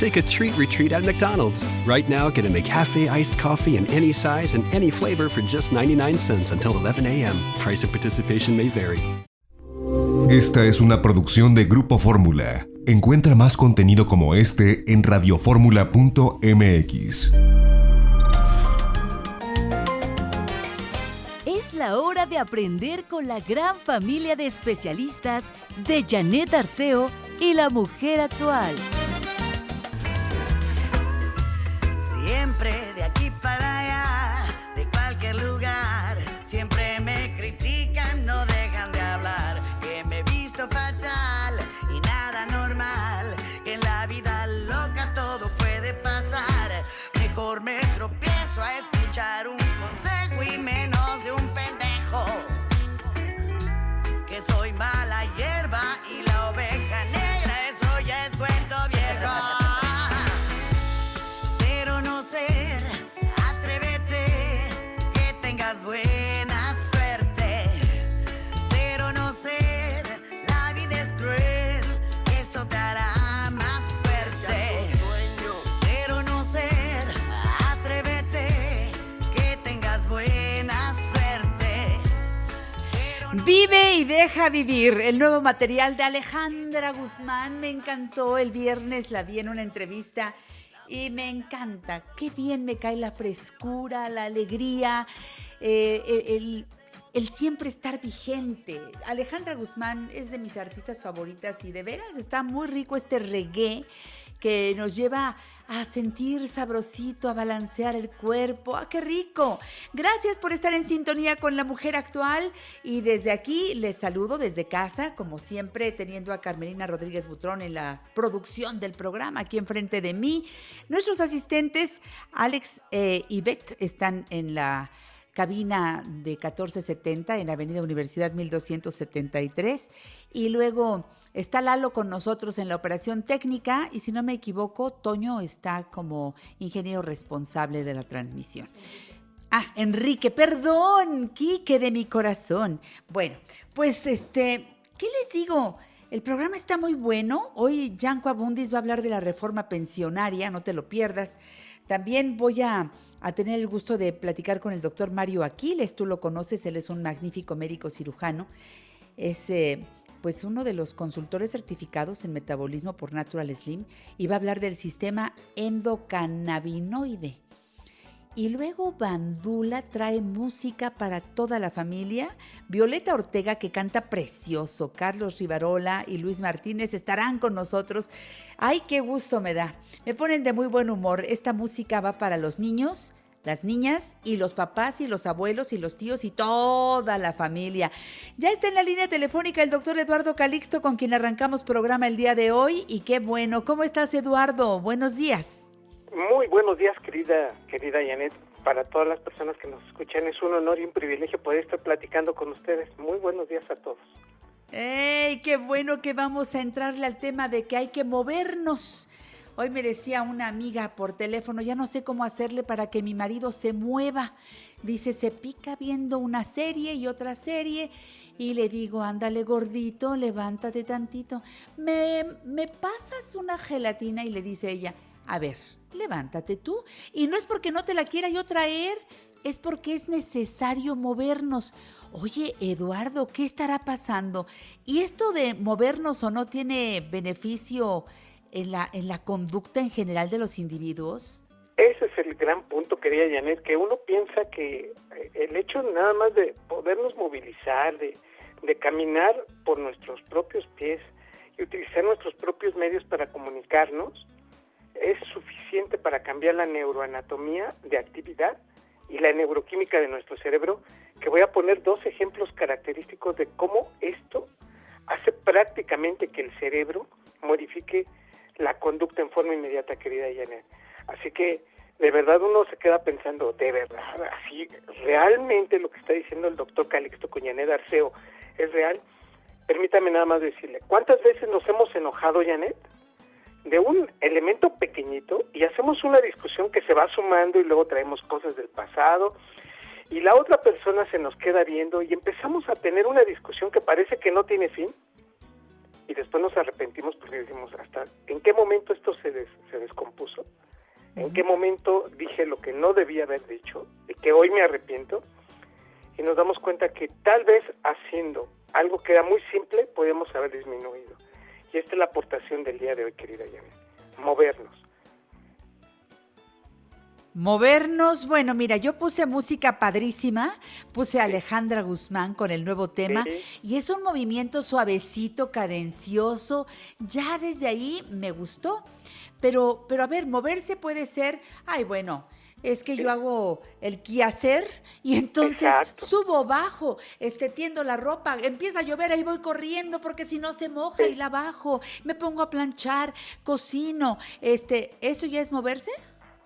Take a treat retreat at McDonald's. Right now, get a McCafe iced coffee in any size and any flavor for just 99 cents until 11 a.m. Price of participation may vary. Esta es una producción de Grupo Fórmula. Encuentra más contenido como este en radioformula.mx. Es la hora de aprender con la gran familia de especialistas de Janet Arceo y la mujer actual. Siempre de aquí para allá, de cualquier lugar, siempre me critican, no dejan de hablar, que me he visto fatal y nada normal, que en la vida loca todo puede pasar. Mejor me tropiezo a escuchar un Vive y deja vivir. El nuevo material de Alejandra Guzmán me encantó. El viernes la vi en una entrevista y me encanta. Qué bien me cae la frescura, la alegría, eh, el, el- siempre estar vigente. Alejandra Guzmán es de mis artistas favoritas y de veras está muy rico este reggae que nos lleva a sentir sabrosito, a balancear el cuerpo. ¡Ah, qué rico! Gracias por estar en sintonía con la mujer actual y desde aquí les saludo desde casa, como siempre, teniendo a Carmelina Rodríguez Butrón en la producción del programa aquí enfrente de mí. Nuestros asistentes, Alex eh, y Beth, están en la cabina de 1470 en Avenida Universidad 1273. Y luego está Lalo con nosotros en la operación técnica y si no me equivoco, Toño está como ingeniero responsable de la transmisión. Ah, Enrique, perdón, Quique de mi corazón. Bueno, pues este, ¿qué les digo? El programa está muy bueno. Hoy Janco Abundis va a hablar de la reforma pensionaria, no te lo pierdas. También voy a, a tener el gusto de platicar con el doctor Mario Aquiles. Tú lo conoces, él es un magnífico médico cirujano. Es eh, pues uno de los consultores certificados en metabolismo por Natural Slim y va a hablar del sistema endocannabinoide. Y luego Bandula trae música para toda la familia. Violeta Ortega, que canta precioso. Carlos Rivarola y Luis Martínez estarán con nosotros. ¡Ay, qué gusto me da! Me ponen de muy buen humor. Esta música va para los niños, las niñas y los papás y los abuelos y los tíos y toda la familia. Ya está en la línea telefónica el doctor Eduardo Calixto, con quien arrancamos programa el día de hoy. Y qué bueno. ¿Cómo estás, Eduardo? Buenos días. Muy buenos días, querida, querida Janet. Para todas las personas que nos escuchan, es un honor y un privilegio poder estar platicando con ustedes. Muy buenos días a todos. ¡Ey! ¡Qué bueno que vamos a entrarle al tema de que hay que movernos! Hoy me decía una amiga por teléfono, ya no sé cómo hacerle para que mi marido se mueva. Dice, se pica viendo una serie y otra serie. Y le digo, ándale gordito, levántate tantito. ¿Me, ¿Me pasas una gelatina? Y le dice ella, a ver, levántate tú. Y no es porque no te la quiera yo traer, es porque es necesario movernos. Oye, Eduardo, ¿qué estará pasando? ¿Y esto de movernos o no tiene beneficio en la, en la conducta en general de los individuos? Ese es el gran punto, querida Janet, que uno piensa que eh, el hecho nada más de podernos movilizar, de, de caminar por nuestros propios pies y utilizar nuestros propios medios para comunicarnos, es suficiente para cambiar la neuroanatomía de actividad y la neuroquímica de nuestro cerebro, que voy a poner dos ejemplos característicos de cómo esto hace prácticamente que el cerebro modifique la conducta en forma inmediata, querida Janet. Así que de verdad uno se queda pensando, de verdad, así, realmente lo que está diciendo el doctor Calixto con Janet Arceo es real. Permítame nada más decirle, ¿cuántas veces nos hemos enojado, Janet? De un elemento pequeñito y hacemos una discusión que se va sumando y luego traemos cosas del pasado y la otra persona se nos queda viendo y empezamos a tener una discusión que parece que no tiene fin y después nos arrepentimos porque decimos hasta en qué momento esto se, des- se descompuso, en qué momento dije lo que no debía haber dicho y que hoy me arrepiento y nos damos cuenta que tal vez haciendo algo que era muy simple podemos haber disminuido. Y esta es la aportación del día de hoy, querida Janet. Movernos. Movernos, bueno, mira, yo puse música padrísima, puse a Alejandra Guzmán con el nuevo tema Sí. y es un movimiento suavecito, cadencioso, ya desde ahí me gustó, pero, pero a ver, moverse puede ser, ay, bueno, es que yo hago el quehacer y entonces Exacto. subo, bajo, este, tiendo la ropa, empieza a llover, ahí voy corriendo porque si no se moja y la bajo, me pongo a planchar, cocino, este, ¿eso ya es moverse?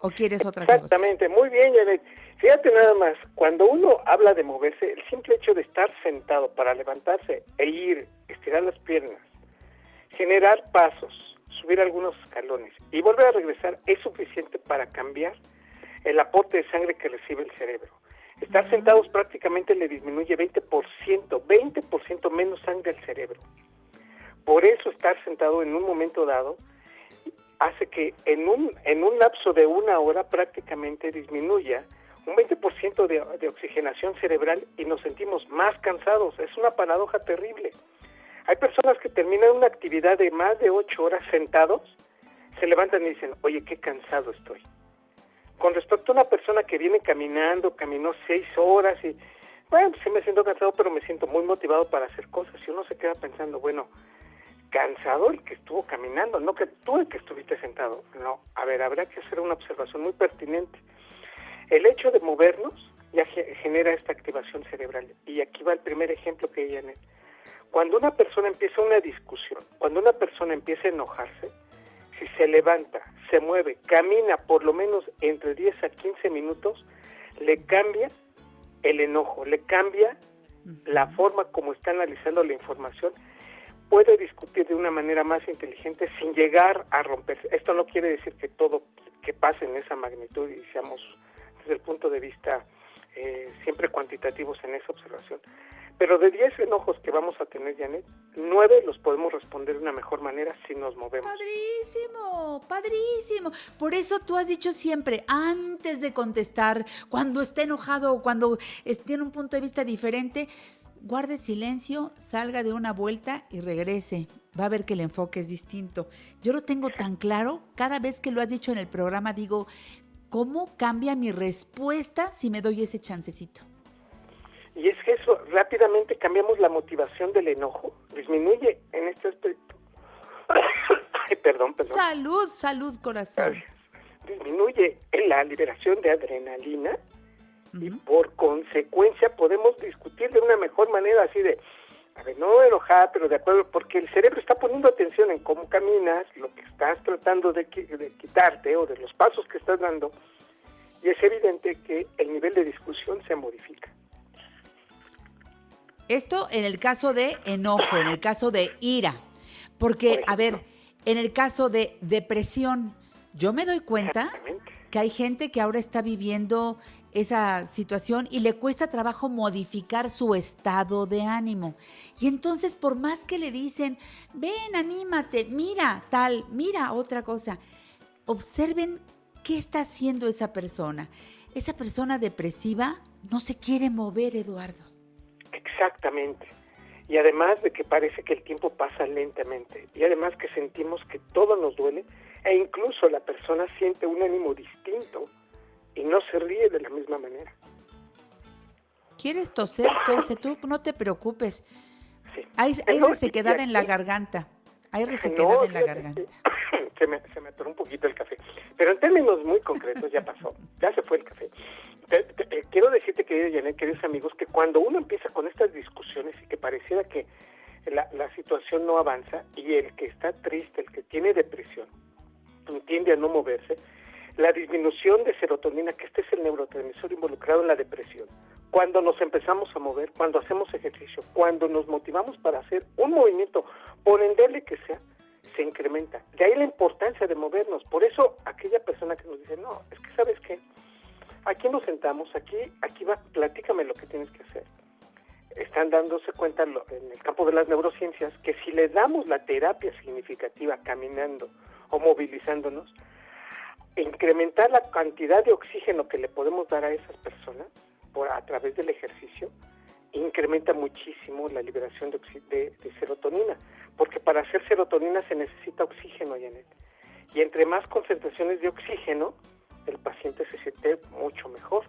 ¿O quieres otra cosa? Exactamente, muy bien, Janet. Fíjate nada más, cuando uno habla de moverse, el simple hecho de estar sentado para levantarse e ir, estirar las piernas, generar pasos, subir algunos escalones y volver a regresar es suficiente para cambiar el aporte de sangre que recibe el cerebro. Estar sentados prácticamente le disminuye 20%, 20% menos sangre al cerebro. Por eso estar sentado en un momento dado hace que en un, en un lapso de una hora prácticamente disminuya un 20% de, de oxigenación cerebral y nos sentimos más cansados. Es una paradoja terrible. Hay personas que terminan una actividad de más de ocho horas sentados, se levantan y dicen, oye, qué cansado estoy. Con respecto a una persona que viene caminando, caminó seis horas y, bueno, sí me siento cansado, pero me siento muy motivado para hacer cosas. Y uno se queda pensando, bueno, cansado el que estuvo caminando, no que tú el que estuviste sentado. No, a ver, habrá que hacer una observación muy pertinente. El hecho de movernos ya ge- genera esta activación cerebral. Y aquí va el primer ejemplo que ella Cuando una persona empieza una discusión, cuando una persona empieza a enojarse, si se levanta, se mueve, camina por lo menos entre 10 a 15 minutos, le cambia el enojo, le cambia la forma como está analizando la información, puede discutir de una manera más inteligente sin llegar a romperse. Esto no quiere decir que todo que pase en esa magnitud y seamos desde el punto de vista eh, siempre cuantitativos en esa observación. Pero de 10 enojos que vamos a tener, Janet, 9 los podemos responder de una mejor manera si nos movemos. Padrísimo, padrísimo. Por eso tú has dicho siempre, antes de contestar, cuando esté enojado o cuando tiene un punto de vista diferente, guarde silencio, salga de una vuelta y regrese. Va a ver que el enfoque es distinto. Yo lo tengo tan claro, cada vez que lo has dicho en el programa digo, ¿cómo cambia mi respuesta si me doy ese chancecito? Rápidamente cambiamos la motivación del enojo, disminuye en este aspecto. Ay, perdón, perdón. Salud, salud, corazón. Gracias. Disminuye en la liberación de adrenalina y por consecuencia podemos discutir de una mejor manera, así de, a ver, no enojar, pero de acuerdo, porque el cerebro está poniendo atención en cómo caminas, lo que estás tratando de quitarte o de los pasos que estás dando, y es evidente que el nivel de discusión se modifica. Esto en el caso de enojo, en el caso de ira. Porque, Por a ver, en el caso de depresión, yo me doy cuenta que hay gente que ahora está viviendo esa situación y le cuesta trabajo modificar su estado de ánimo. Y entonces, por más que le dicen, ven, anímate, mira tal, mira otra cosa, observen qué está haciendo esa persona. Esa persona depresiva no se quiere mover, Eduardo. Exactamente. Y además de que parece que el tiempo pasa lentamente, y además que sentimos que todo nos duele, e incluso la persona siente un ánimo distinto y no se ríe de la misma manera. ¿Quieres toser? Tose tú, no te preocupes. Sí. Hay, hay No, resequedad en la garganta. Hay resequedad No, en la garganta. Se me, se me atoró un poquito el café. Pero en términos muy concretos ya pasó. Ya se fue el café. Te- eh, quiero decirte, querida Janet, queridos amigos, que cuando uno empieza con estas discusiones y que pareciera que la, la situación no avanza y el que está triste, el que tiene depresión, tiende a no moverse, la disminución de serotonina, que este es el neurotransmisor involucrado en la depresión, cuando nos empezamos a mover, cuando hacemos ejercicio, cuando nos motivamos para hacer un movimiento, por endeble que sea, se incrementa. De ahí la importancia de movernos. Por eso aquella persona que nos dice, no, es que sabes qué, aquí nos sentamos, aquí, aquí va, platícame lo que tienes que hacer. Están dándose cuenta en el campo de las neurociencias que si le damos la terapia significativa caminando o movilizándonos, incrementar la cantidad de oxígeno que le podemos dar a esas personas por, a través del ejercicio, incrementa muchísimo la liberación de, de, serotonina, porque para hacer serotonina se necesita oxígeno, Janet. Y entre más concentraciones de oxígeno, el paciente se siente mucho mejor.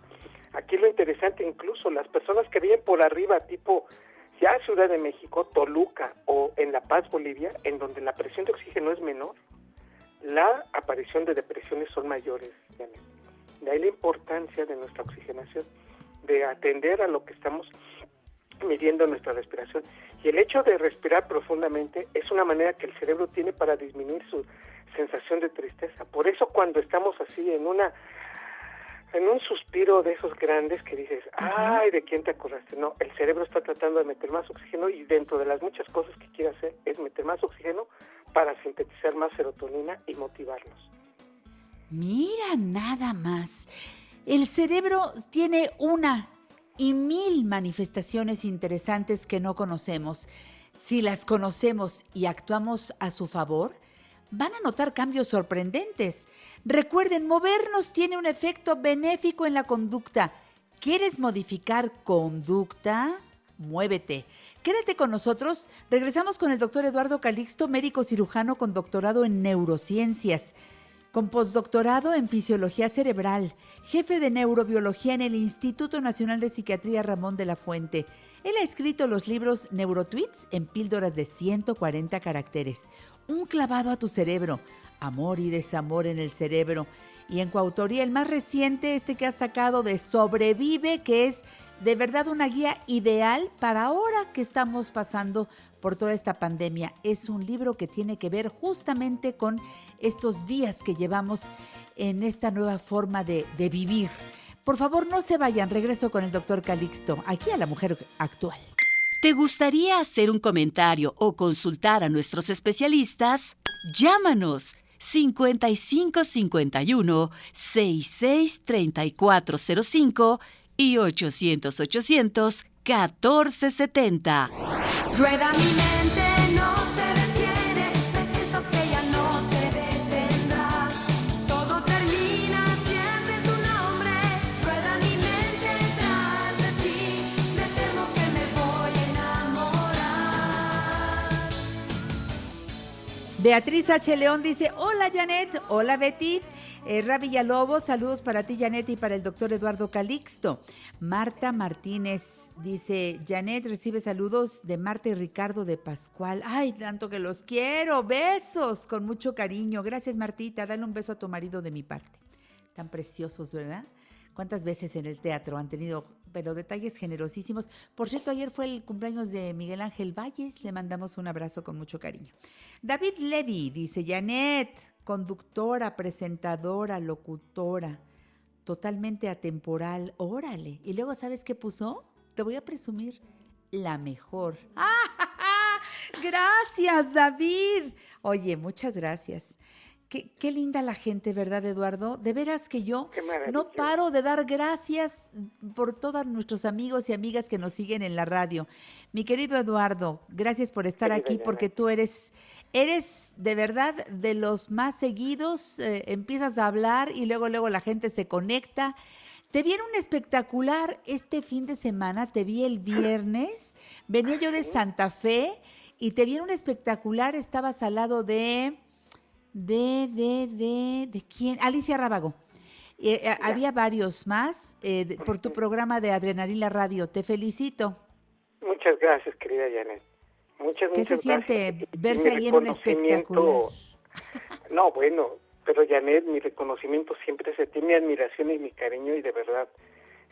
Aquí lo interesante, incluso las personas que viven por arriba, tipo ya Ciudad de México, Toluca o en La Paz, Bolivia, en donde la presión de oxígeno es menor, la aparición de depresiones son mayores. De ahí la importancia de nuestra oxigenación, de atender a lo que estamos midiendo nuestra respiración. Y el hecho de respirar profundamente es una manera que el cerebro tiene para disminuir su sensación de tristeza. Por eso cuando estamos así en una en un suspiro de esos grandes que dices, ay, ¿de quién te acordaste? No, el cerebro está tratando de meter más oxígeno y dentro de las muchas cosas que quiere hacer es meter más oxígeno para sintetizar más serotonina y motivarlos. Mira nada más. El cerebro tiene una y mil manifestaciones interesantes que no conocemos. Si las conocemos y actuamos a su favor, van a notar cambios sorprendentes. Recuerden, movernos tiene un efecto benéfico en la conducta. ¿Quieres modificar conducta? Muévete. Quédate con nosotros. Regresamos con el doctor Eduardo Calixto, médico cirujano con doctorado en neurociencias con postdoctorado en Fisiología Cerebral, jefe de Neurobiología en el Instituto Nacional de Psiquiatría Ramón de la Fuente. Él ha escrito los libros Neurotweets en píldoras de 140 caracteres, Un clavado a tu cerebro, Amor y desamor en el cerebro, y en coautoría el más reciente, este que ha sacado de Sobrevive, que es de verdad una guía ideal para ahora que estamos pasando por toda esta pandemia. Es un libro que tiene que ver justamente con estos días que llevamos en esta nueva forma de, vivir. Por favor, no se vayan, regreso con el doctor Calixto, aquí a la mujer actual. ¿Te gustaría hacer un comentario o consultar a nuestros especialistas? Llámanos 5551 663405 y 800 800 1470. Rueda mi mente, no se detiene, siento que ya no se detendrá. Todo termina siempre en tu nombre, rueda mi mente tras de ti, me temo que me voy a enamorar. Beatriz H. León dice, hola Janet, hola Betty. Eh, Villalobos, saludos para ti, Janet, y para el doctor Eduardo Calixto. Marta Martínez dice, Janet recibe saludos de Marta y Ricardo de Pascual. Ay, tanto que los quiero. Besos, con mucho cariño. Gracias, Martita. Dale un beso a tu marido de mi parte. Tan preciosos, ¿verdad? ¿Cuántas veces en el teatro han tenido, pero detalles generosísimos? Por cierto, ayer fue el cumpleaños de Miguel Ángel Valles. Le mandamos un abrazo con mucho cariño. David Levy dice, Janet, conductora, presentadora, locutora, totalmente atemporal, órale. Y luego, ¿sabes qué puso? Te voy a presumir la mejor. Gracias, David. Oye, muchas gracias. Qué, qué, linda la gente, ¿verdad, Eduardo? De veras que yo no paro de dar gracias por todos nuestros amigos y amigas que nos siguen en la radio. Mi querido Eduardo, gracias por estar aquí porque tú eres, eres de verdad de los más seguidos. Eh, empiezas a hablar y luego, luego la gente se conecta. Te vi en un espectacular este fin de semana, te vi el viernes, venía yo de Santa Fe y te vi en un espectacular, estabas al lado de de, de, de, ¿de quién? Alicia Rábago. Eh, eh, había varios más eh, por tu programa de Adrenalina Radio. Te felicito. Muchas gracias, querida Janet. Muchas, ¿Qué se siente verse ahí en un espectacular? No, bueno, pero Janet, mi reconocimiento siempre es ti, mi admiración y mi cariño y de verdad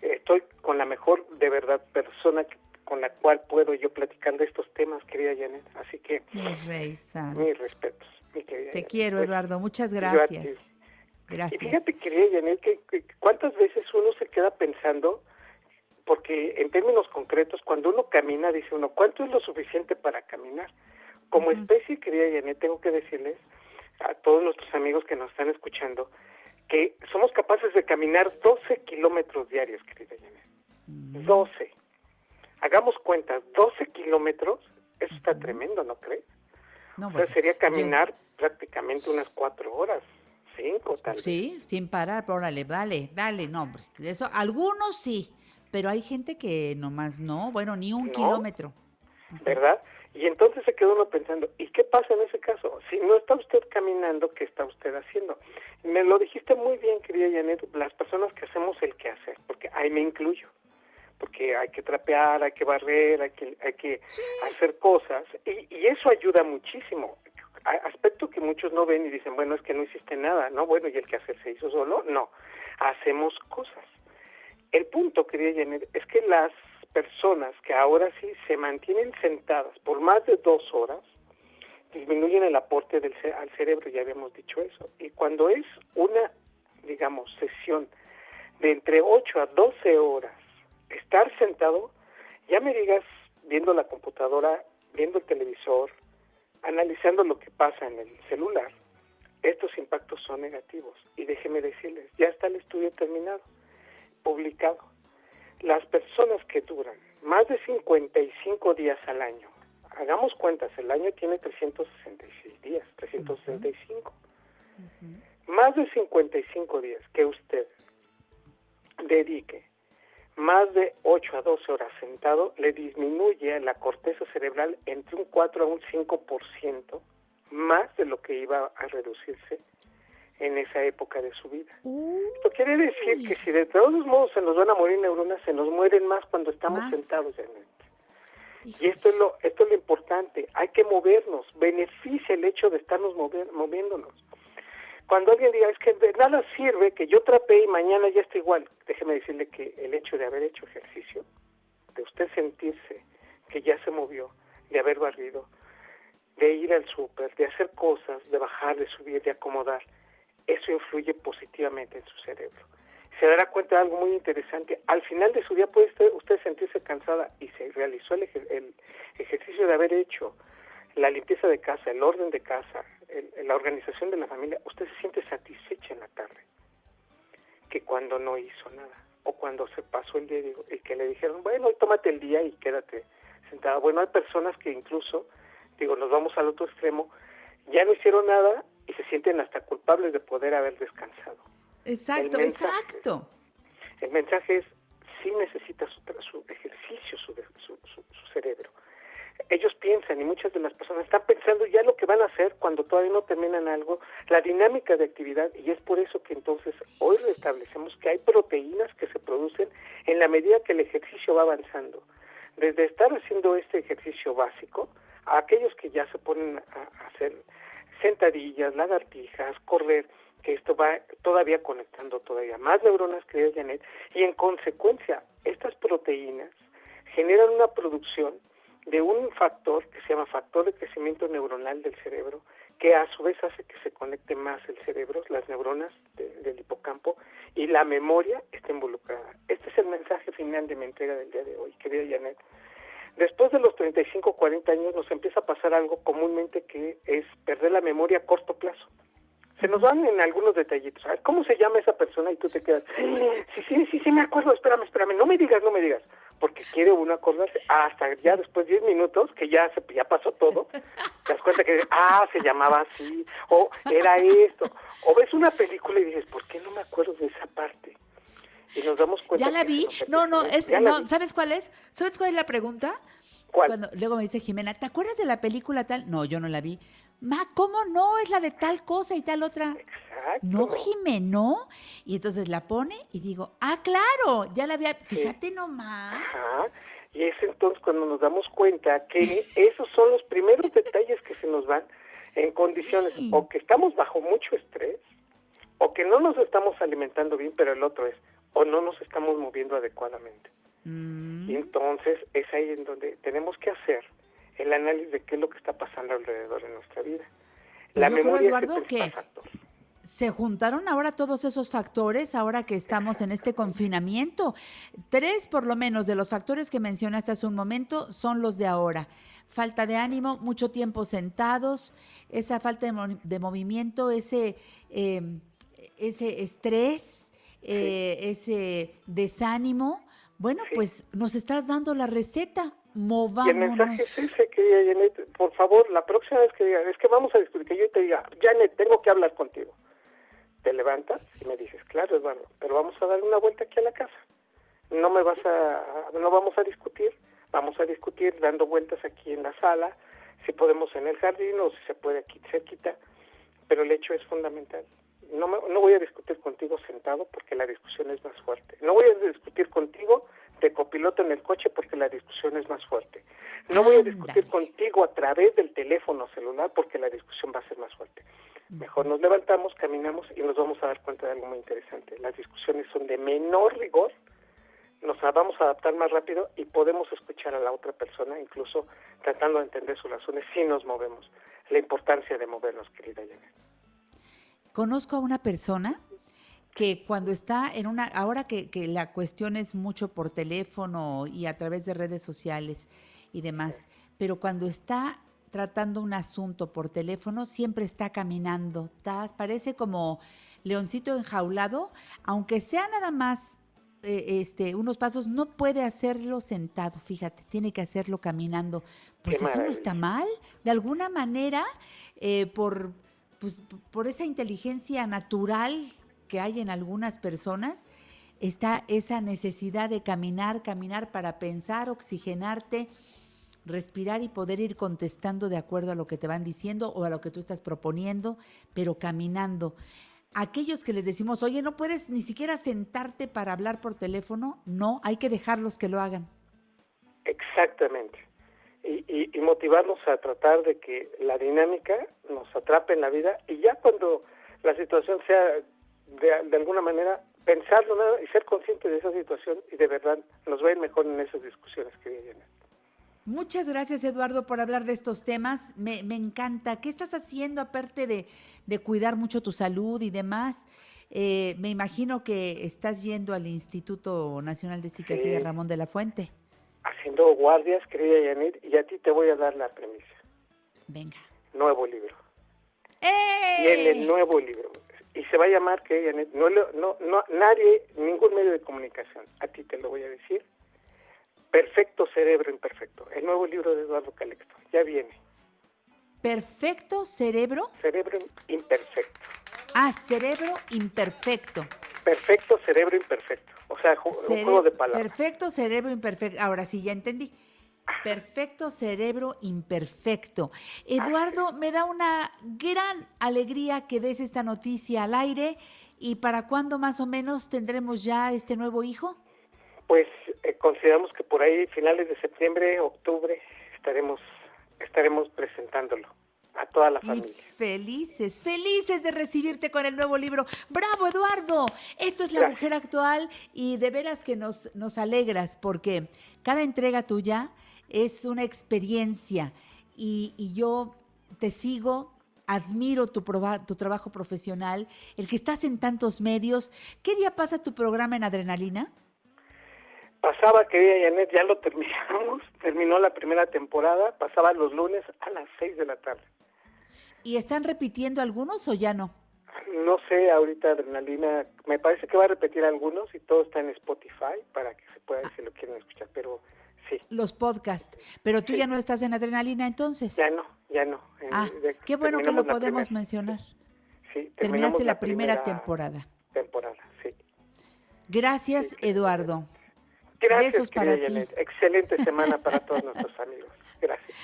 estoy con la mejor, de verdad, persona con la cual puedo yo platicar de estos temas, querida Janet. Así que, mi rey mis respetos. Te quiero, pues, Eduardo. Muchas gracias. Gracias. Y fíjate, querida Janet, que, cuántas veces uno se queda pensando, porque en términos concretos, cuando uno camina, dice uno, ¿cuánto es lo suficiente para caminar? Como especie, querida Janet, tengo que decirles a todos nuestros amigos que nos están escuchando que somos capaces de caminar 12 kilómetros diarios, querida Janet. 12. Hagamos cuenta, 12 kilómetros, eso está tremendo, ¿no crees? No, O sea, bueno, sería yo- caminar prácticamente unas cuatro horas, cinco tal vez. Sí, sin parar, pero órale, dale, dale, no, hombre. Eso, algunos sí, pero hay gente que nomás no, bueno, ni un No. kilómetro. ¿verdad? Y entonces se quedó uno pensando, ¿y qué pasa en ese caso? Si no está usted caminando, ¿qué está usted haciendo? Me lo dijiste muy bien, querida Janet, las personas que hacemos el quehacer, porque ahí me incluyo, porque hay que trapear, hay que barrer, hay que, hay que hacer cosas, y, y eso ayuda muchísimo. Aspecto que muchos no ven y dicen, bueno, es que no hiciste nada, ¿no? Bueno, ¿y el quehacer se hizo solo? No, hacemos cosas. El punto, querida Janet, es que las personas que ahora sí se mantienen sentadas por más de dos horas disminuyen el aporte del al cerebro, ya habíamos dicho eso. Y cuando es una, digamos, sesión de entre 8 a 12 horas, estar sentado, ya me digas viendo la computadora, viendo el televisor, analizando lo que pasa en el celular, estos impactos son negativos. Y déjeme decirles, ya está el estudio terminado, publicado. Las personas que duran más de 55 días al año, hagamos cuentas, el año tiene 366 días, 365. Más de 55 días que usted dedique más de 8 a 12 horas sentado, le disminuye la corteza cerebral entre un 4 a un 5% más de lo que iba a reducirse en esa época de su vida. Esto quiere decir que si de todos modos se nos van a morir neuronas, se nos mueren más cuando estamos Más. sentados, Janet. Y esto es lo esto es lo importante, hay que movernos, beneficia el hecho de estarnos mover- moviéndonos. Cuando alguien diga, es que de nada sirve que yo trapee y mañana ya esté igual, déjeme decirle que el hecho de haber hecho ejercicio, de usted sentirse que ya se movió, de haber barrido, de ir al súper, de hacer cosas, de bajar, de subir, de acomodar, eso influye positivamente en su cerebro. Se dará cuenta de algo muy interesante. Al final de su día puede usted, sentirse cansada y se realizó el, ejer- el ejercicio de haber hecho la limpieza de casa, el orden de casa, el- la organización de la familia. Usted se siente satisfecha en la tarde que cuando no hizo nada o cuando se pasó el día y que le dijeron, bueno, hoy tómate el día y quédate sentada. Bueno, hay personas que incluso, digo, nos vamos al otro extremo, ya no hicieron nada y se sienten hasta culpables de poder haber descansado. Exacto, El mensaje. exacto. El mensaje es, sí necesita su, su ejercicio, su, su, su- su cerebro. Ellos piensan, y muchas de las personas están pensando ya lo que van a hacer cuando todavía no terminan algo, la dinámica de actividad, y es por eso que entonces hoy restablecemos que hay proteínas que se producen en la medida que el ejercicio va avanzando. Desde estar haciendo este ejercicio básico, a aquellos que ya se ponen a a hacer sentadillas, lagartijas, correr, que esto va todavía conectando todavía más neuronas, querida Janet, y en consecuencia, estas proteínas generan una producción de un factor que se llama factor de crecimiento neuronal del cerebro, que a su vez hace que se conecte más el cerebro, las neuronas de- del hipocampo, y la memoria está involucrada. Este es el mensaje final de mi entrega del día de hoy, querida Janet. Después de los 35, 40 años nos empieza a pasar algo comúnmente que es perder la memoria a corto plazo. Se nos van en algunos detallitos. A ver, ¿cómo se llama esa persona? Y tú te quedas, sí, sí, sí, sí, me acuerdo, espérame, espérame, no me digas, no me digas. Porque quiere uno acordarse hasta ya después de 10 minutos, que ya se ya pasó todo, te das cuenta que, ah, se llamaba así, o era esto. O ves una película y dices, ¿por qué no me acuerdo de esa parte? Y nos damos cuenta Ya la vi. No, no, es. ¿sabes cuál es? ¿Sabes cuál es la pregunta? ¿Cuál? Cuando luego me dice Jimena, ¿te acuerdas de la película tal? No, yo no la vi. Ma, ¿cómo no? Es la de tal cosa y tal otra. Exacto. No, Jimena, no. Y entonces la pone y digo, ah, claro, ya la había. Fíjate nomás. Ajá. Y es entonces cuando nos damos cuenta que esos son los primeros detalles que se nos van en condiciones Sí. o que estamos bajo mucho estrés o que no nos estamos alimentando bien, pero el otro es o no nos estamos moviendo adecuadamente. Mm, Y entonces es ahí en donde tenemos que hacer el análisis de qué es lo que está pasando alrededor de nuestra vida. La yo creo, memoria Eduardo, principal que- factor. se juntaron ahora todos esos factores, ahora que estamos en este confinamiento. Tres, por lo menos, de los factores que mencionaste hace un momento son los de ahora. Falta de ánimo, mucho tiempo sentados, esa falta de, de movimiento, ese, eh, ese estrés, eh, ese desánimo. Bueno, Sí. pues nos estás dando la receta. Y el Movámonos. mensaje es ese, querida Janet. Por favor, la próxima vez que diga, es que vamos a discutir, que yo te diga, Janet, tengo que hablar contigo. Te levantas y me dices, claro, Eduardo, pero vamos a dar una vuelta aquí a la casa. No me vas a, no vamos a discutir, vamos a discutir dando vueltas aquí en la sala, si podemos en el jardín o si se puede aquí cerquita, pero el hecho es fundamental. No, me- no voy a discutir contigo sentado porque la discusión es más fuerte. No voy a discutir contigo de copiloto en el coche porque la discusión es más fuerte. No voy a discutir contigo a través del teléfono celular porque la discusión va a ser más fuerte. Mejor nos levantamos, caminamos y nos vamos a dar cuenta de algo muy interesante. Las discusiones son de menor rigor, nos vamos a adaptar más rápido y podemos escuchar a la otra persona, incluso tratando de entender sus razones, si nos movemos. La importancia de movernos, querida Janet. Conozco a una persona que cuando está en una, ahora que, que la cuestión es mucho por teléfono y a través de redes sociales y demás, pero cuando está tratando un asunto por teléfono, siempre está caminando, está- parece como leoncito enjaulado, aunque sea nada más eh, este, unos pasos, no puede hacerlo sentado, fíjate, tiene que hacerlo caminando. Pues Qué eso no está mal, de alguna manera, eh, por, pues, por esa inteligencia natural que hay en algunas personas, está esa necesidad de caminar, caminar para pensar, oxigenarte, respirar y poder ir contestando de acuerdo a lo que te van diciendo o a lo que tú estás proponiendo, pero caminando. Aquellos que les decimos, oye, no puedes ni siquiera sentarte para hablar por teléfono, no, hay que dejarlos que lo hagan. Exactamente. Y, y, y motivarnos a tratar de que la dinámica nos atrape en la vida y ya cuando la situación sea de, de alguna manera pensarlo ¿no? y ser consciente de esa situación y de verdad nos va a ir mejor en esas discusiones que vienen. Muchas gracias, Eduardo, por hablar de estos temas. Me, me encanta. ¿Qué estás haciendo aparte de, de cuidar mucho tu salud y demás? Eh, me imagino que estás yendo al Instituto Nacional de Psiquiatría Sí. Ramón de la Fuente. Haciendo guardias, querida Yanit, y a ti te voy a dar la premisa. Venga. Nuevo libro. ¡Eh! Tiene nuevo libro. Y se va a llamar, que Janet, no, no, no, nadie, ningún medio de comunicación, a ti te lo voy a decir, Perfecto Cerebro Imperfecto, el nuevo libro de Eduardo Calixto, ya viene, Perfecto cerebro. Cerebro Imperfecto, Ah, cerebro imperfecto. Perfecto Cerebro Imperfecto, o sea, ju- un Cere- juego de palabras. Perfecto cerebro imperfecto. Ahora sí, ya entendí. Perfecto cerebro imperfecto. Eduardo, me da una gran alegría que des esta noticia al aire. ¿Y para cuándo más o menos tendremos ya este nuevo hijo? Pues eh, consideramos que por ahí, finales de septiembre, octubre, estaremos, estaremos presentándolo a toda la Y familia. felices, felices de recibirte con el nuevo libro. ¡Bravo, Eduardo! Esto es La Gracias. Mujer Actual y de veras que nos, nos alegras porque cada entrega tuya es una experiencia y, y yo te sigo, admiro tu, proba- tu trabajo profesional, el que estás en tantos medios. ¿Qué día pasa tu programa en Adrenalina? Pasaba, querida Janet, ya lo terminamos, terminó la primera temporada, pasaba los lunes a las 6 de la tarde. ¿Y están repitiendo algunos o ya no? No sé, ahorita Adrenalina, me parece que va a repetir algunos y todo está en Spotify para que se pueda, si lo quieren escuchar, pero sí, Los podcasts. Pero tú ya no estás en Adrenalina entonces. ya no, ya no. Eh, Ah, qué bueno que lo podemos primera. mencionar. Sí, Terminaste la primera temporada. Temporada, sí. Gracias, Sí, Eduardo. Gracias, Besos para ti. Excelente semana para todos nuestros amigos. Gracias.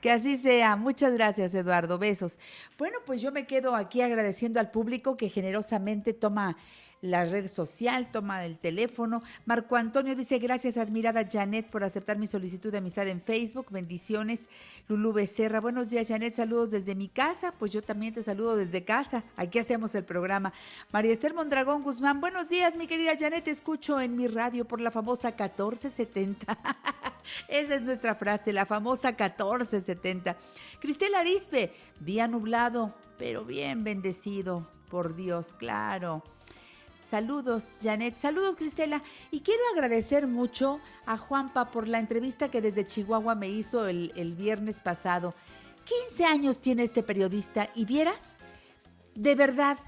Que así sea. Muchas gracias, Eduardo. Besos. Bueno, pues yo me quedo aquí agradeciendo al público que generosamente toma la red social, toma el teléfono. Marco Antonio dice, gracias, admirada Janet, por aceptar mi solicitud de amistad en Facebook. Bendiciones. Lulú Becerra, buenos días, Janet. Saludos desde mi casa. Pues yo también te saludo desde casa. Aquí hacemos el programa. María Esther Mondragón Guzmán, buenos días, mi querida Janet. Te escucho en mi radio por la famosa 1470. Esa es nuestra frase, la famosa 1470. Cristel Arispe, día nublado, pero bien bendecido. por Dios, claro. Saludos, Janet. Saludos, Cristela. Y quiero agradecer mucho a Juanpa por la entrevista que desde Chihuahua me hizo el, el viernes pasado. 15 años tiene este periodista y vieras, de verdad,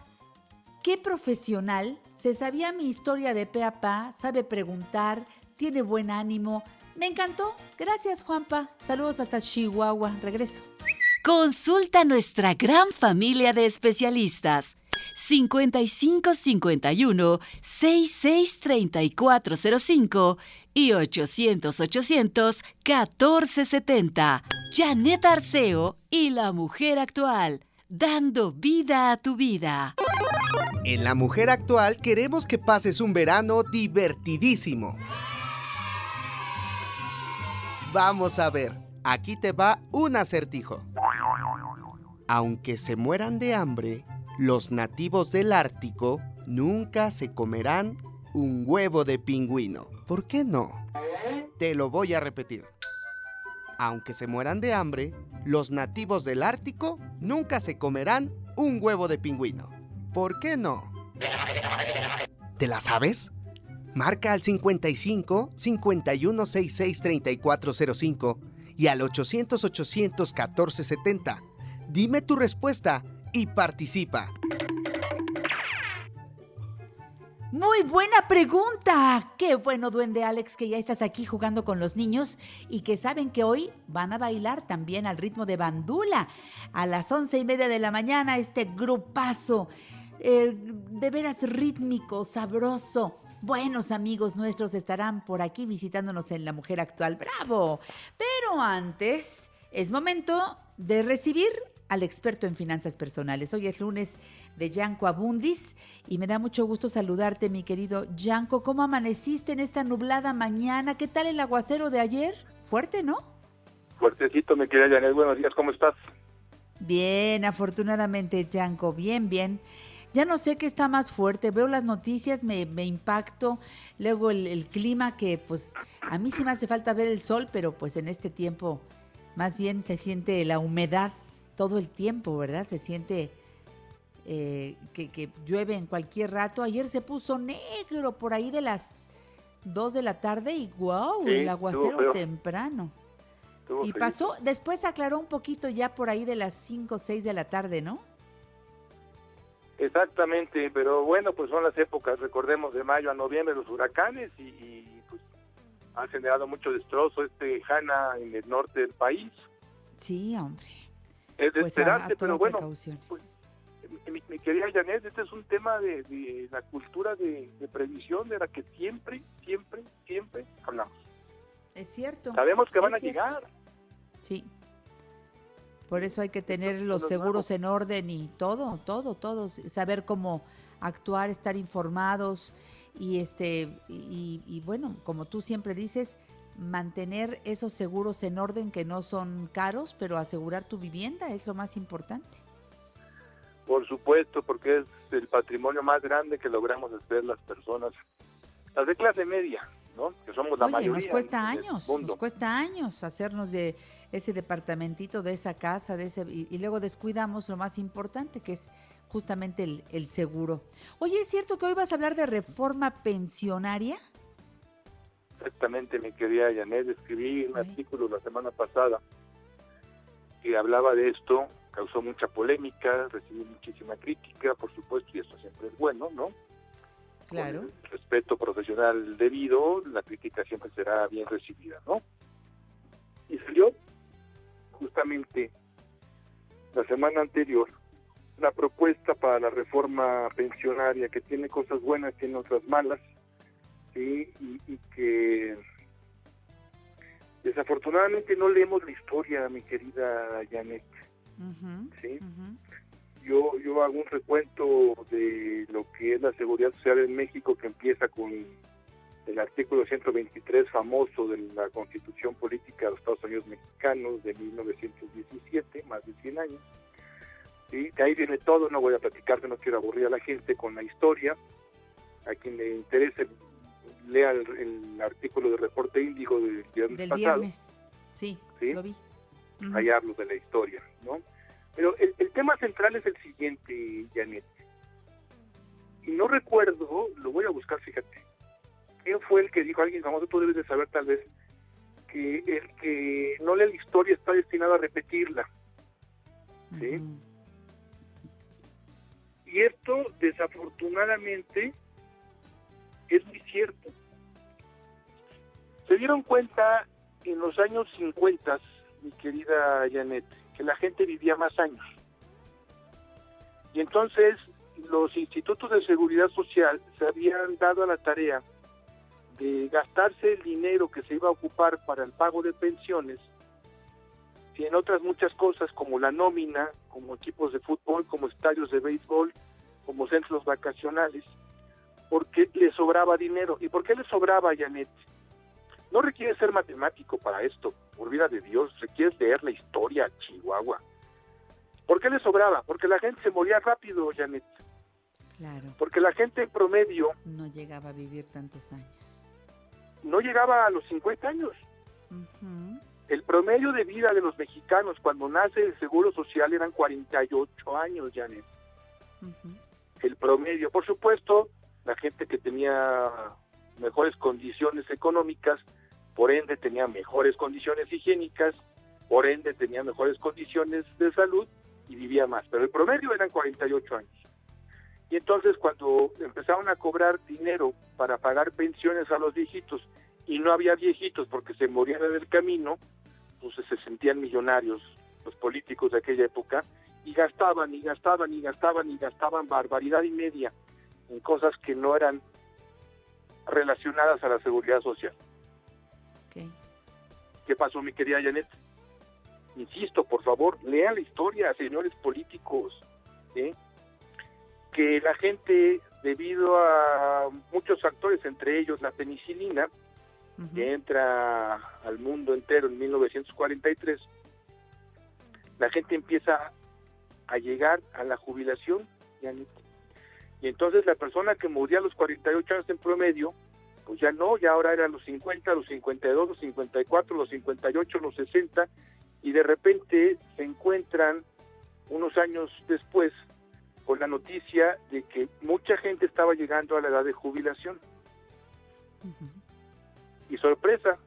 qué profesional. Se sabía mi historia de pe pa, sabe preguntar, tiene buen ánimo. Me encantó. Gracias, Juanpa. Saludos hasta Chihuahua. Regreso. Consulta nuestra gran familia de especialistas. 5551 663405 y 800 800 1470. Janet Arceo y la mujer actual, dando vida a tu vida. En La Mujer Actual queremos que pases un verano divertidísimo. Vamos a ver, aquí te va un acertijo. Aunque se mueran de hambre, los nativos del Ártico nunca se comerán un huevo de pingüino. ¿Por qué no? Te lo voy a repetir. Aunque se mueran de hambre, los nativos del Ártico nunca se comerán un huevo de pingüino. ¿Por qué no? ¿Te la sabes? Marca al 55 5166 3405 y al 800 800 1470. Dime tu respuesta y participa. Muy buena pregunta. Qué bueno, duende Alex, que ya estás aquí jugando con los niños y que saben que hoy van a bailar también al ritmo de bandula. A las once y media de la mañana, este grupazo eh, de veras rítmico, sabroso. Buenos amigos nuestros estarán por aquí visitándonos en La Mujer Actual. ¡Bravo! Pero antes, es momento de recibir al experto en finanzas personales. Hoy es lunes de Yanko Abundis y me da mucho gusto saludarte, mi querido Yanko. ¿Cómo amaneciste en esta nublada mañana? ¿Qué tal el aguacero de ayer? Fuerte, ¿no? Fuertecito, mi querida Janet. Buenos días, ¿cómo estás? Bien, afortunadamente, Yanko. Bien, bien. Ya no sé qué está más fuerte. Veo las noticias, me, me impacto. Luego el, el clima que, pues, a mí sí me hace falta ver el sol, pero pues en este tiempo más bien se siente la humedad todo el tiempo, ¿verdad? Se siente eh, que, que llueve en cualquier rato. Ayer se puso negro por ahí de las 2 de la tarde y wow, Sí, el aguacero temprano. Estuvo Y pasó, después aclaró un poquito ya por ahí de las 5 o 6 de la tarde, ¿no? Exactamente, pero bueno, pues son las épocas, recordemos, de mayo a noviembre, los huracanes y, y, pues han generado mucho destrozo este Hanna en el norte del país. Sí, hombre. Es de Pues a- esperarse, a pero tomar bueno, pues, mi, mi querida Janet, este es un tema de, de la cultura de, de previsión de la que siempre, siempre, siempre hablamos. es cierto. Sabemos que van a cierto. llegar. Sí. Por eso hay que tener los los seguros en orden y todo, todo, todo, saber cómo actuar, estar informados y este y, y bueno, como tú siempre dices, mantener esos seguros en orden que no son caros, pero asegurar tu vivienda es lo más importante. Por supuesto, porque es el patrimonio más grande que logramos hacer las personas, las de clase media, ¿no? Que somos la Oye, mayoría. nos cuesta años, nos cuesta años hacernos de ese departamentito, de esa casa, de ese y, y luego descuidamos lo más importante que es justamente el, el seguro. Oye, ¿es cierto que hoy vas a hablar de reforma pensionaria? Exactamente, mi querida Janet, escribí un artículo la semana pasada que hablaba de esto, causó mucha polémica, recibí muchísima crítica, por supuesto, y esto siempre es bueno, ¿no? Claro. Con el respeto profesional debido, la crítica siempre será bien recibida, ¿no? Y salió justamente la semana anterior la propuesta para la reforma pensionaria que tiene cosas buenas, tiene otras malas, ¿sí? y, y que desafortunadamente no leemos la historia, mi querida Janet. Sí. Yo, yo hago un recuento de lo que es la seguridad social en México que empieza con el artículo 123 famoso de la Constitución Política de los Estados Unidos Mexicanos de 1917, más de 100 años. ¿sí? De ahí viene todo, no voy a platicarte, no quiero aburrir a la gente con la historia. A quien le interese, lea el, el artículo de reporte índigo del viernes Del pasado viernes. Sí, ¿Sí? lo vi. Ahí hablo de la historia, ¿no? Pero el, el tema central es el siguiente, Janet. y no recuerdo, lo voy a buscar, fíjate. ¿Quién fue el que dijo, alguien famoso, tú debes de saber tal vez, que el que no lee la historia está destinado a repetirla? ¿Sí? Y esto, desafortunadamente, es muy cierto. Se dieron cuenta en los años 50, mi querida Janet, que la gente vivía más años. Y entonces los institutos de seguridad social se habían dado a la tarea de gastarse el dinero que se iba a ocupar para el pago de pensiones y en otras muchas cosas como la nómina, como equipos de fútbol, como estadios de béisbol, como centros vacacionales, porque le sobraba dinero. ¿Y por qué le sobraba, Janet? No requiere ser matemático para esto, por vida de Dios, requiere leer la historia, Chihuahua. ¿Por qué le sobraba? Porque la gente se moría rápido, Janet. Claro. Porque la gente en promedio No llegaba a vivir tantos años. no llegaba a los 50 años. El promedio de vida de los mexicanos cuando nace el Seguro Social eran 48 años, Janet. El promedio, por supuesto, la gente que tenía mejores condiciones económicas, por ende tenía mejores condiciones higiénicas, por ende tenía mejores condiciones de salud y vivía más. Pero el promedio eran 48 años. Y entonces cuando empezaron a cobrar dinero para pagar pensiones a los viejitos y no había viejitos porque se morían en el camino, pues se sentían millonarios los políticos de aquella época y gastaban y gastaban y gastaban y gastaban barbaridad y media en cosas que no eran relacionadas a la seguridad social. ¿Qué pasó, mi querida Janet? Insisto, por favor, lean la historia, señores políticos. Que la gente, debido a muchos factores, entre ellos la penicilina, que entra al mundo entero en 1943, la gente empieza a llegar a la jubilación, Janet. Y entonces la persona que moría a los 48 años en promedio, pues ya no, ya ahora eran los 50, los 52, los 54, los 58, los 60, y de repente se encuentran unos años después con la noticia de que mucha gente estaba llegando a la edad de jubilación. Y sorpresa,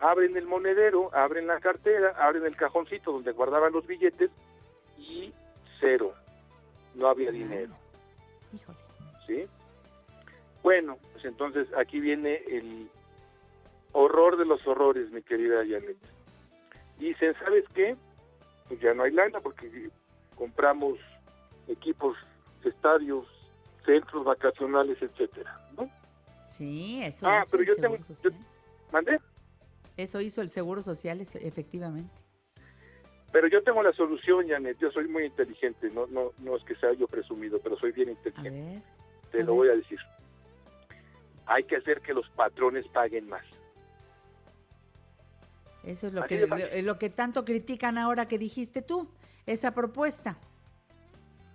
abren el monedero, abren la cartera, abren el cajoncito donde guardaban los billetes y cero, no había dinero. Híjole. ¿sí? Bueno, pues entonces aquí viene el horror de los horrores, mi querida Janet. Dicen, ¿sabes qué? Pues ya no hay lana porque compramos equipos, estadios, centros vacacionales, etcétera, ¿no? Sí, eso Ah, hizo pero el yo Seguro tengo- yo-. ¿Mandé? Eso hizo el Seguro Social, efectivamente. Pero yo tengo la solución, Janet. Yo soy muy inteligente. No, no, no es que sea yo presumido, pero soy bien inteligente. ver. Te lo ver. voy a decir. Hay que hacer que los patrones paguen más. Eso es lo Así que, lo que tanto critican ahora que dijiste tú, esa propuesta.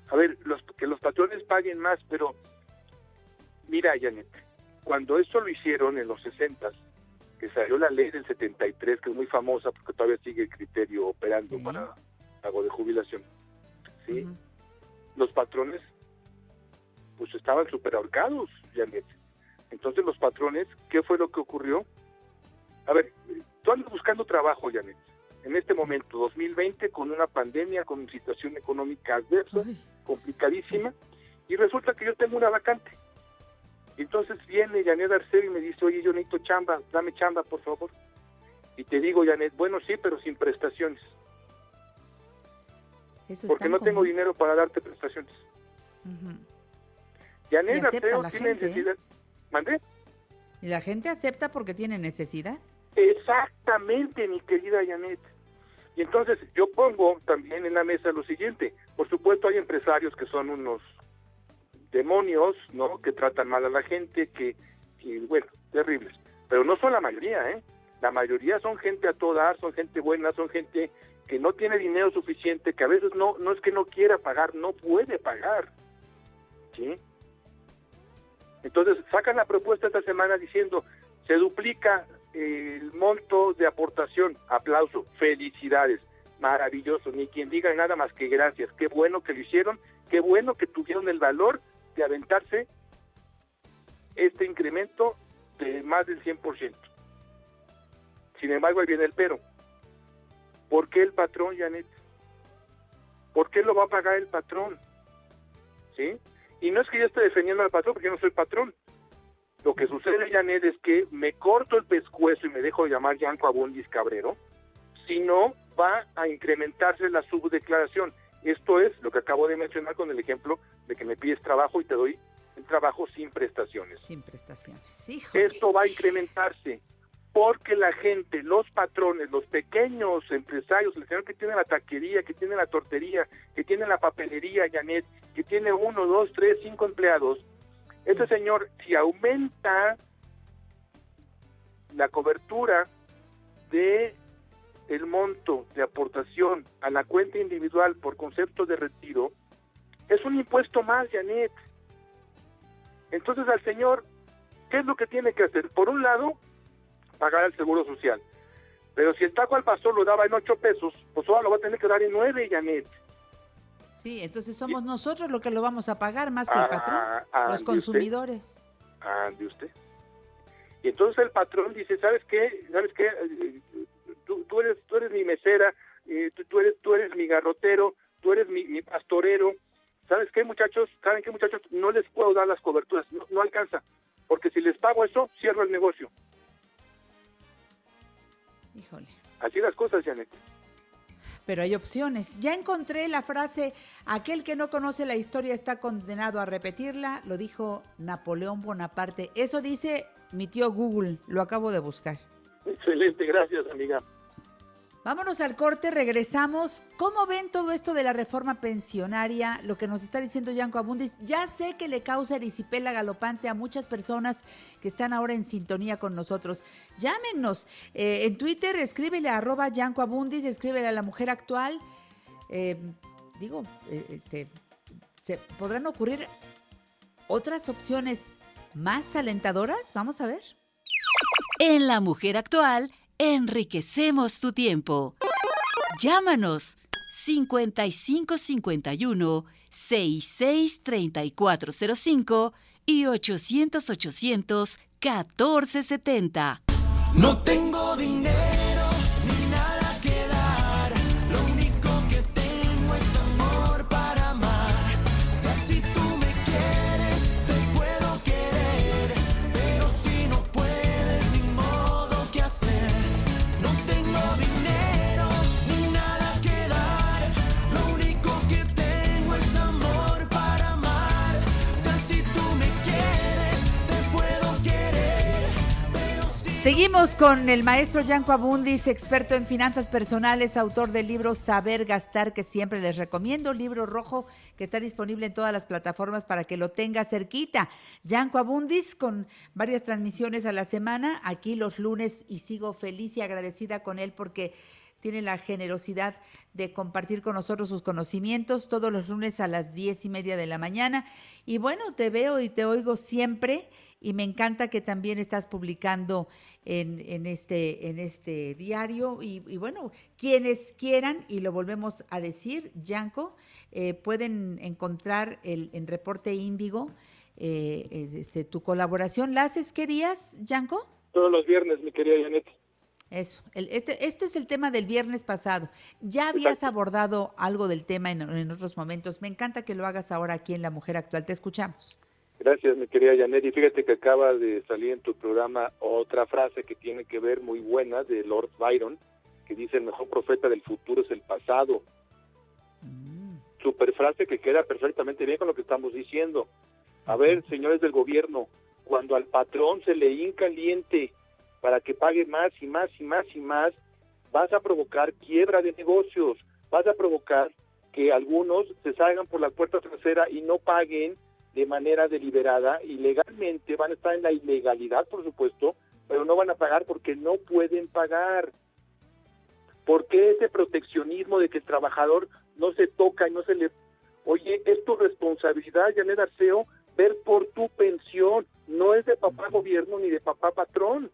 A ver, los, que los patrones paguen más, pero mira, Janet, cuando esto lo hicieron en los 60, que salió la ley del 73, que es muy famosa porque todavía sigue el criterio operando Sí. para pago de jubilación, ¿sí? Los patrones, pues estaban súper ahorcados, Janet. Entonces los patrones, ¿qué fue lo que ocurrió? A ver, tú andas buscando trabajo, Janet. En este momento, 2020, con una pandemia, con una situación económica adversa, complicadísima y resulta que yo tengo una vacante. Entonces viene Janet Arceo y me dice, oye, yo necesito chamba, dame chamba, por favor. Y te digo, Janet, bueno, sí, pero sin prestaciones, eso porque no tengo dinero para darte prestaciones. Janet acepta Arceo la tiene gente, ¿eh? necesidad. ¿Mandé? Y la gente acepta porque tiene necesidad. Exactamente, mi querida Janet. Y entonces yo pongo también en la mesa lo siguiente. Por supuesto hay empresarios que son unos demonios, ¿no? Que tratan mal a la gente, que, bueno, terribles. Pero no son la mayoría, ¿eh? La mayoría son gente a todo dar, son gente buena, son gente que no tiene dinero suficiente, que a veces no, no es que no quiera pagar, no puede pagar. ¿Sí? Entonces sacan la propuesta esta semana diciendo, se duplica el monto de aportación, aplauso, felicidades, maravilloso, ni quien diga nada más que gracias, qué bueno que lo hicieron, qué bueno que tuvieron el valor de aventarse este incremento de más del 100%. Sin embargo, ahí viene el pero. ¿Por qué el patrón, Janet? ¿Por qué lo va a pagar el patrón? ¿Sí? Y no es que yo esté defendiendo al patrón, porque yo no soy patrón. Lo que sucede, Janet, es que me corto el pescuezo y me dejo de llamar Yanco Abundis Cabrero, si no va a incrementarse la subdeclaración. Esto es lo que acabo de mencionar con el ejemplo de que me pides trabajo y te doy el trabajo sin prestaciones. Sin prestaciones. Híjole. Esto va a incrementarse porque la gente, los patrones, los pequeños empresarios, el señor que tiene la taquería, que tiene la tortería, que tiene la papelería, Janet, que tiene uno, dos, tres, cinco empleados, este señor, si aumenta la cobertura de el monto de aportación a la cuenta individual por concepto de retiro, es un impuesto más, Janet. Entonces al señor, ¿qué es lo que tiene que hacer? Por un lado, pagar el seguro social. Pero si el taco al pastor lo daba en ocho pesos, pues ahora lo va a tener que dar en nueve, Janet. Sí, entonces somos nosotros los que lo vamos a pagar más que el patrón, Ah, ah, los ¿de consumidores. Ande usted. Y entonces el patrón dice, ¿sabes qué? ¿Sabes qué? Tú, tú eres tú eres mi mesera, eh, tú, tú eres tú eres mi garrotero, tú eres mi, mi pastorero. ¿Sabes qué, muchachos? ¿Saben qué, muchachos? No les puedo dar las coberturas, no, no alcanza. Porque si les pago eso, cierro el negocio. Híjole. Así las cosas, Janet. Pero hay opciones. Ya encontré la frase, aquel que no conoce la historia está condenado a repetirla, lo dijo Napoleón Bonaparte. Eso dice mi tío Google, lo acabo de buscar. Excelente, gracias, amiga. Vámonos al corte, regresamos. ¿Cómo ven todo esto de la reforma pensionaria? Lo que nos está diciendo Yanko Abundis. Ya sé que le causa erisipela galopante a muchas personas que están ahora en sintonía con nosotros. Llámenos. Eh, en Twitter, escríbele a arroba Yanko Abundis, escríbele a la mujer actual. Eh, digo, eh, este, ¿se podrán ocurrir otras opciones más alentadoras? Vamos a ver. En La Mujer Actual, enriquecemos tu tiempo. Llámanos 5551 663405 y 800 800 1470. No tengo dinero Seguimos con el maestro Yanko Abundis, experto en finanzas personales, autor del libro Saber Gastar, que siempre les recomiendo, libro rojo que está disponible en todas las plataformas para que lo tenga cerquita. Yanko Abundis con varias transmisiones a la semana, aquí los lunes, y sigo feliz y agradecida con él porque tiene la generosidad de compartir con nosotros sus conocimientos todos los lunes a las diez y media de la mañana. Y bueno, te veo y te oigo siempre y me encanta que también estás publicando en, en este, en este diario. Y, y bueno, quienes quieran, y lo volvemos a decir, Yanko, eh, pueden encontrar el, en Reporte Índigo eh, este, tu colaboración. ¿La haces qué días, Yanko? Todos los viernes, mi querida Janet. Eso, el- este, esto es el tema del viernes pasado. Ya habías abordado algo del tema en, en otros momentos. Me encanta que lo hagas ahora aquí en La Mujer Actual. Te escuchamos. Gracias, mi querida Janet. Y fíjate que acaba de salir en tu programa otra frase que tiene que ver muy buena de Lord Byron, que dice el mejor profeta del futuro es el pasado. Super frase que queda perfectamente bien con lo que estamos diciendo. A ver, señores del gobierno, cuando al patrón se le incaliente para que pague más y más y más y más, vas a provocar quiebra de negocios, vas a provocar que algunos se salgan por la puerta trasera y no paguen de manera deliberada y legalmente van a estar en la ilegalidad, por supuesto, pero no van a pagar porque no pueden pagar. ¿Por qué ese proteccionismo de que el trabajador no se toca y no se le... Oye, es tu responsabilidad, Janet Arceo, ver por tu pensión, no es de papá gobierno ni de papá patrón,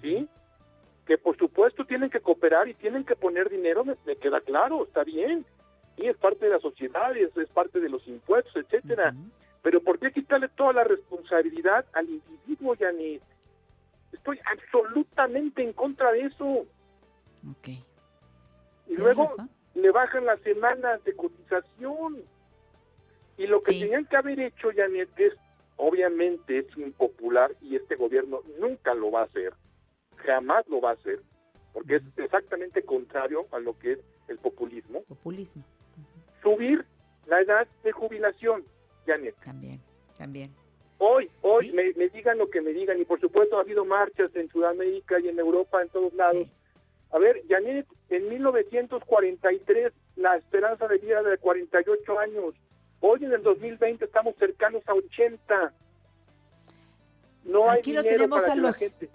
¿sí? Que por supuesto tienen que cooperar y tienen que poner dinero, me, queda claro, está bien, y es parte de la sociedad, es, es parte de los impuestos, etcétera, Pero ¿por qué quitarle toda la responsabilidad al individuo, Janet? Estoy absolutamente en contra de eso. Ok. Y luego razón. le bajan las semanas de cotización. Y lo que Sí. tenían que haber hecho, Janet, es, obviamente es impopular y este gobierno nunca lo va a hacer, jamás lo va a hacer, porque es exactamente contrario a lo que es el populismo. Populismo. Subir la edad de jubilación, Janet. También, también. Hoy, hoy, Sí. me, me digan lo que me digan, y por supuesto ha habido marchas en Sudamérica y en Europa, en todos lados. Sí. A ver, Janet, en 1943 la esperanza de vida era de 48 años. Hoy en el 2020 estamos cercanos a 80. No hay Aquí lo dinero tenemos para a los... gente...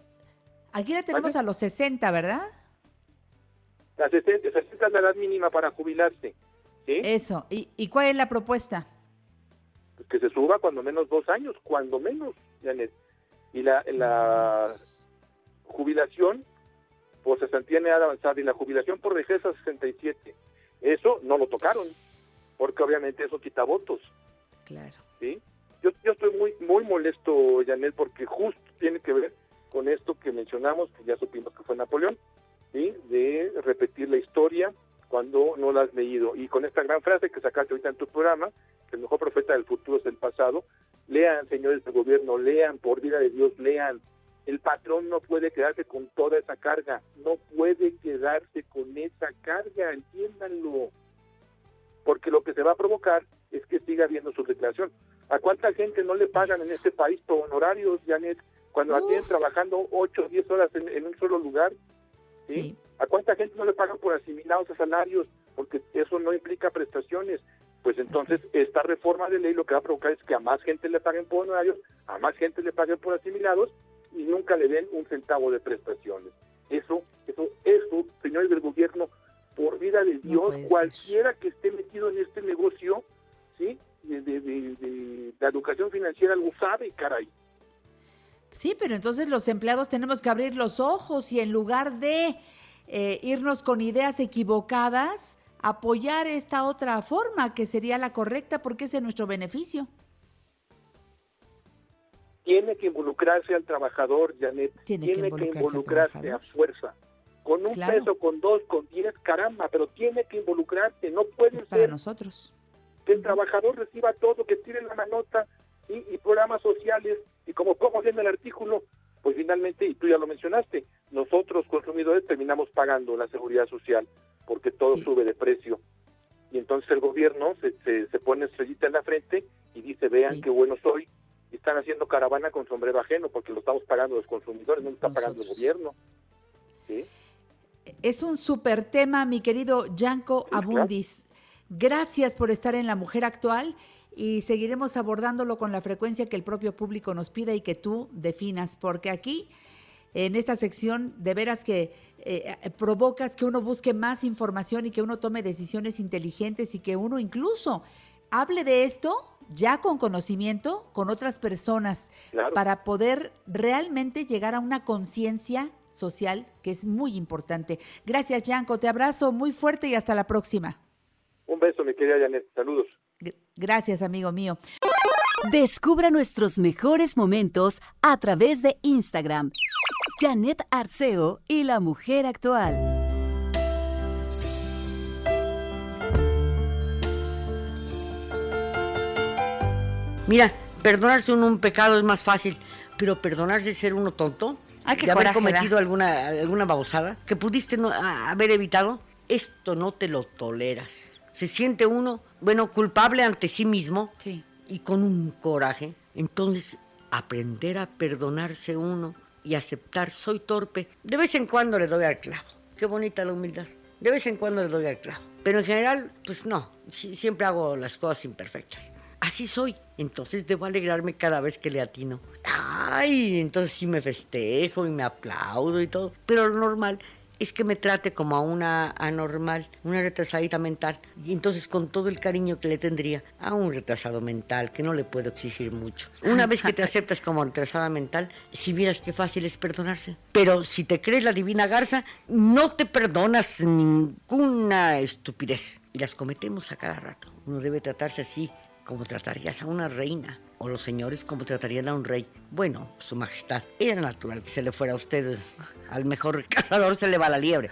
Aquí la tenemos a los 60, ¿verdad? La 60, 60 es la edad mínima para jubilarse. ¿sí? Eso. ¿Y, y cuál es la propuesta? Pues que se suba cuando menos dos años, cuando menos, Janet. Y la, la jubilación por cesantía en edad avanzada y la jubilación por vejez a 67. Eso no lo tocaron, porque obviamente eso quita votos. Claro. ¿sí? Yo, yo estoy muy muy molesto, Janet, porque justo tiene que ver con esto que mencionamos, que ya supimos que fue Napoleón, ¿sí? de repetir la historia cuando no la has leído. Y con esta gran frase que sacaste ahorita en tu programa, que el mejor profeta del futuro es el pasado, lean, señores del gobierno, lean, por vida de Dios, lean. El patrón no puede quedarse con toda esa carga, no puede quedarse con esa carga, entiéndanlo porque lo que se va a provocar es que siga habiendo su declaración. ¿A cuánta gente no le pagan en este país por honorarios, Janet, cuando la tienen trabajando 8 o 10 horas en, en un solo lugar? ¿sí? Sí. ¿A cuánta gente no le pagan por asimilados a salarios? Porque eso no implica prestaciones. Pues entonces esta reforma de ley lo que va a provocar es que a más gente le paguen por honorarios, a más gente le paguen por asimilados y nunca le den un centavo de prestaciones. Eso, eso, eso, señores del gobierno, por vida de Dios, cualquiera que esté metido en este negocio, ¿sí? De, de- de- de la educación financiera lo sabe, caray. Sí, pero entonces los empleados tenemos que abrir los ojos y en lugar de eh, irnos con ideas equivocadas, apoyar esta otra forma que sería la correcta porque es en nuestro beneficio. Tiene que involucrarse al trabajador, Janet. Tiene que que involucrarse al involucrarse a fuerza. Con un Claro. peso, con dos, con diez, caramba, pero tiene que involucrarse. No puede Es para ser nosotros. que el trabajador reciba todo, que tire la manota y, y programas sociales. Y como como en el artículo, pues finalmente, y tú ya lo mencionaste, nosotros consumidores terminamos pagando la seguridad social porque todo Sí. sube de precio. Y entonces el gobierno se, se, se pone estrellita en la frente y dice, vean Sí. qué bueno soy. Y están haciendo caravana con sombrero ajeno porque lo estamos pagando los consumidores, no lo está pagando el gobierno. ¿Sí? Es un súper tema, mi querido Yanko claro. Abundis. Gracias por estar en La Mujer Actual y seguiremos abordándolo con la frecuencia que el propio público nos pida y que tú definas, porque aquí, en esta sección, de veras que eh, provocas que uno busque más información y que uno tome decisiones inteligentes y que uno incluso hable de esto ya con conocimiento con otras personas Claro. para poder realmente llegar a una conciencia social que es muy importante. Gracias, Yanko. Te abrazo muy fuerte y hasta la próxima. Un beso, mi querida Janet. Saludos. Gracias, amigo mío. Descubra nuestros mejores momentos a través de Instagram. Janet Arceo y la mujer actual. Mira, perdonarse uno un pecado es más fácil, pero perdonarse ser uno tonto, Ay, de haber da. cometido alguna, alguna babosada que pudiste no- a- haber evitado, esto no te lo toleras. Se siente uno, bueno, culpable ante sí mismo Sí. y con un coraje. Entonces, aprender a perdonarse uno y aceptar, soy torpe. De vez en cuando le doy al clavo. Qué bonita la humildad. De vez en cuando le doy al clavo. Pero en general, pues no, siempre hago las cosas imperfectas. Así soy. Entonces debo alegrarme cada vez que le atino. Ay, entonces sí me festejo y me aplaudo y todo. Pero lo normal es que me trate como a una anormal, una retrasadita mental. Y entonces con todo el cariño que le tendría a un retrasado mental, que no le puedo exigir mucho. Una vez que te aceptas como retrasada mental, si vieras qué fácil es perdonarse. Pero si te crees la divina garza, no te perdonas ninguna estupidez. Y las cometemos a cada rato. Uno debe tratarse así como tratarías a una reina, o los señores como tratarían a un rey. Bueno, su majestad, es natural que se le fuera a usted, al mejor cazador se le va la liebre.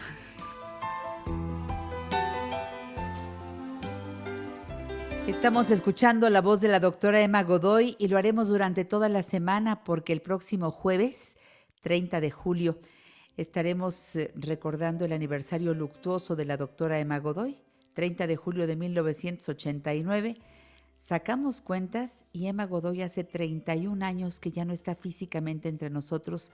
Estamos escuchando la voz de la doctora Emma Godoy y lo haremos durante toda la semana porque el próximo jueves, 30 de julio, estaremos eh, recordando el aniversario luctuoso de la doctora Emma Godoy, 30 de julio de 1989. Sacamos cuentas y Emma Godoy hace 31 años que ya no está físicamente entre nosotros,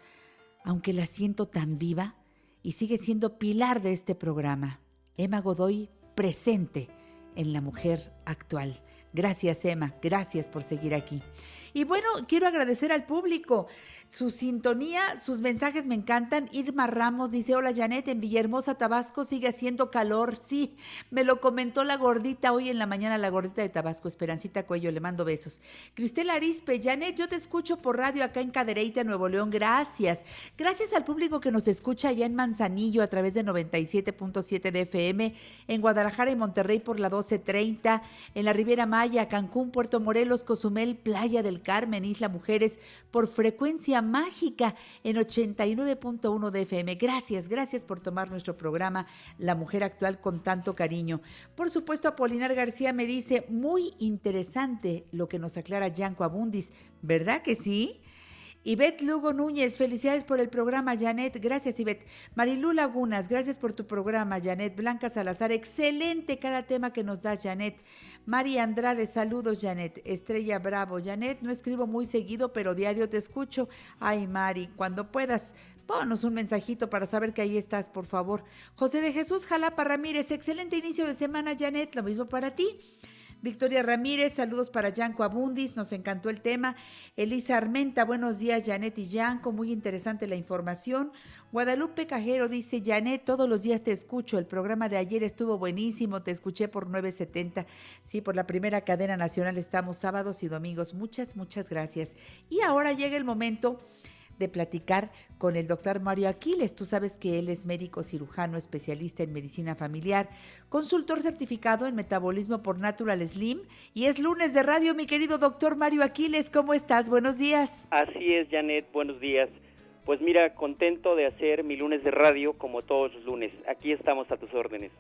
aunque la siento tan viva y sigue siendo pilar de este programa. Emma Godoy presente en la mujer actual. Gracias, Emma. Gracias por seguir aquí. Y bueno, quiero agradecer al público su sintonía, sus mensajes me encantan. Irma Ramos dice, hola Janet, en Villahermosa, Tabasco sigue haciendo calor. Sí, me lo comentó la gordita hoy en la mañana, la gordita de Tabasco, Esperancita Cuello, le mando besos. Cristela Arispe, Janet, yo te escucho por radio acá en Cadereyta, Nuevo León. Gracias. Gracias al público que nos escucha allá en Manzanillo a través de 97.7 de FM, en Guadalajara y Monterrey por la 1230, en la Riviera Maya, Cancún, Puerto Morelos, Cozumel, Playa del Carmen, Isla Mujeres, por frecuencia mágica en 89.1 de FM. Gracias, gracias por tomar nuestro programa La Mujer Actual con tanto cariño. Por supuesto, Apolinar García me dice, muy interesante lo que nos aclara Yanco Abundis, ¿verdad que sí? Ivette Lugo Núñez, felicidades por el programa, Janet. Gracias, Ivette. Marilú Lagunas, gracias por tu programa, Janet. Blanca Salazar, excelente cada tema que nos das, Janet. Mari Andrade, saludos, Janet. Estrella Bravo, Janet, no escribo muy seguido, pero diario te escucho. Ay, Mari, cuando puedas, Ponos un mensajito para saber que ahí estás, por favor. José de Jesús Jalapa Ramírez, excelente inicio de semana, Janet. Lo mismo para ti. Victoria Ramírez, saludos para Yanko Abundis, nos encantó el tema. Elisa Armenta, buenos días, Janet y Yanko, muy interesante la información. Guadalupe Cajero dice, Janet, todos los días te escucho, el programa de ayer estuvo buenísimo, te escuché por 970. Sí, por la primera cadena nacional estamos sábados y domingos. Muchas, muchas gracias. Y ahora llega el momento de platicar con el doctor Mario Aquiles. Tú sabes que él es médico cirujano, especialista en medicina familiar, consultor certificado en metabolismo por Natural Slim y es lunes de radio, mi querido doctor Mario Aquiles. ¿Cómo estás? Buenos días. Así es, Janet, buenos días. Pues mira, contento de hacer mi lunes de radio como todos los lunes. Aquí estamos a tus órdenes.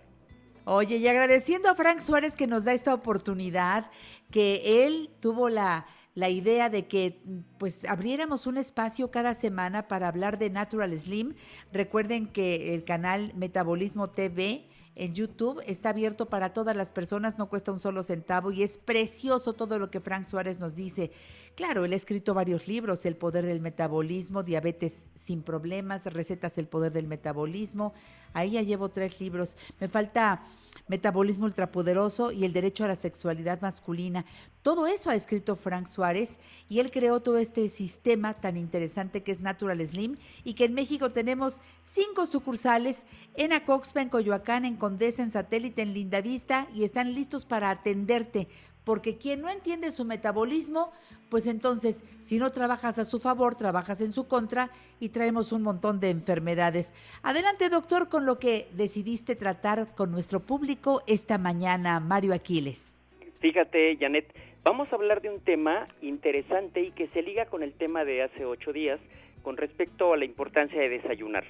Oye, y agradeciendo a Frank Suárez que nos da esta oportunidad, que él tuvo la la idea de que pues abriéramos un espacio cada semana para hablar de Natural Slim. Recuerden que el canal Metabolismo TV en YouTube está abierto para todas las personas, no cuesta un solo centavo y es precioso todo lo que Frank Suárez nos dice. Claro, él ha escrito varios libros, El poder del metabolismo, Diabetes sin problemas, Recetas del poder del metabolismo. Ahí ya llevo tres libros. Me falta Metabolismo Ultrapoderoso y el Derecho a la Sexualidad Masculina. Todo eso ha escrito Frank Suárez y él creó todo este sistema tan interesante que es Natural Slim y que en México tenemos cinco sucursales en Acoxpa, en Coyoacán, en Condesa, en Satélite, en Lindavista y están listos para atenderte porque quien no entiende su metabolismo, pues entonces, si no trabajas a su favor, trabajas en su contra y traemos un montón de enfermedades. Adelante, doctor, con lo que decidiste tratar con nuestro público esta mañana, Mario Aquiles. Fíjate, Janet, vamos a hablar de un tema interesante y que se liga con el tema de hace ocho días con respecto a la importancia de desayunar.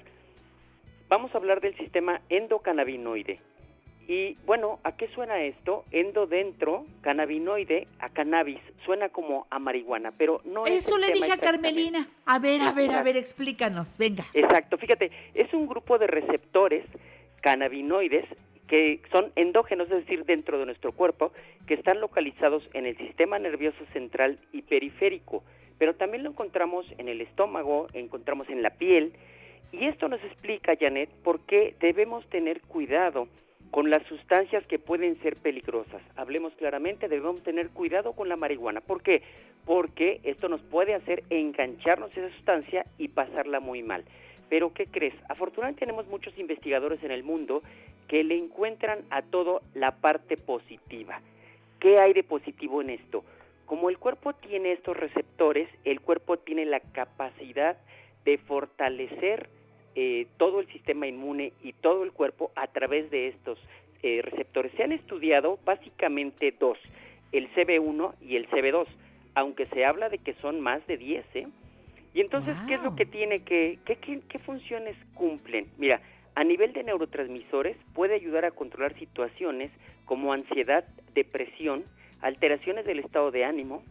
Vamos a hablar del sistema endocannabinoide. Y bueno, ¿a qué suena esto? Endodentro, cannabinoide, a cannabis. Suena como a marihuana, pero no es. Eso le dije a. Carmelina. A ver, a ver, a ver, explícanos. Venga. Exacto, fíjate, es un grupo de receptores cannabinoides que son endógenos, es decir, dentro de nuestro cuerpo, que están localizados en el sistema nervioso central y periférico, pero también lo encontramos en el estómago, encontramos en la piel, y esto nos explica, Janet, por qué debemos tener cuidado con las sustancias que pueden ser peligrosas. Hablemos claramente, debemos tener cuidado con la marihuana. ¿Por qué? Porque esto nos puede hacer engancharnos a esa sustancia y pasarla muy mal. Pero ¿qué crees? Afortunadamente tenemos muchos investigadores en el mundo que le encuentran a todo la parte positiva. ¿Qué hay de positivo en esto? Como el cuerpo tiene estos receptores, el cuerpo tiene la capacidad de fortalecer eh, todo el sistema inmune y todo el cuerpo a través de estos eh, receptores. Se han estudiado básicamente dos. el CB1 y el CB2, aunque se habla de que son más de 10, ¿eh? Y entonces, ¿qué es lo que tiene que, qué, qué, qué funciones cumplen? Mira, a nivel de neurotransmisores puede ayudar a controlar situaciones como ansiedad, depresión, alteraciones del estado de ánimo,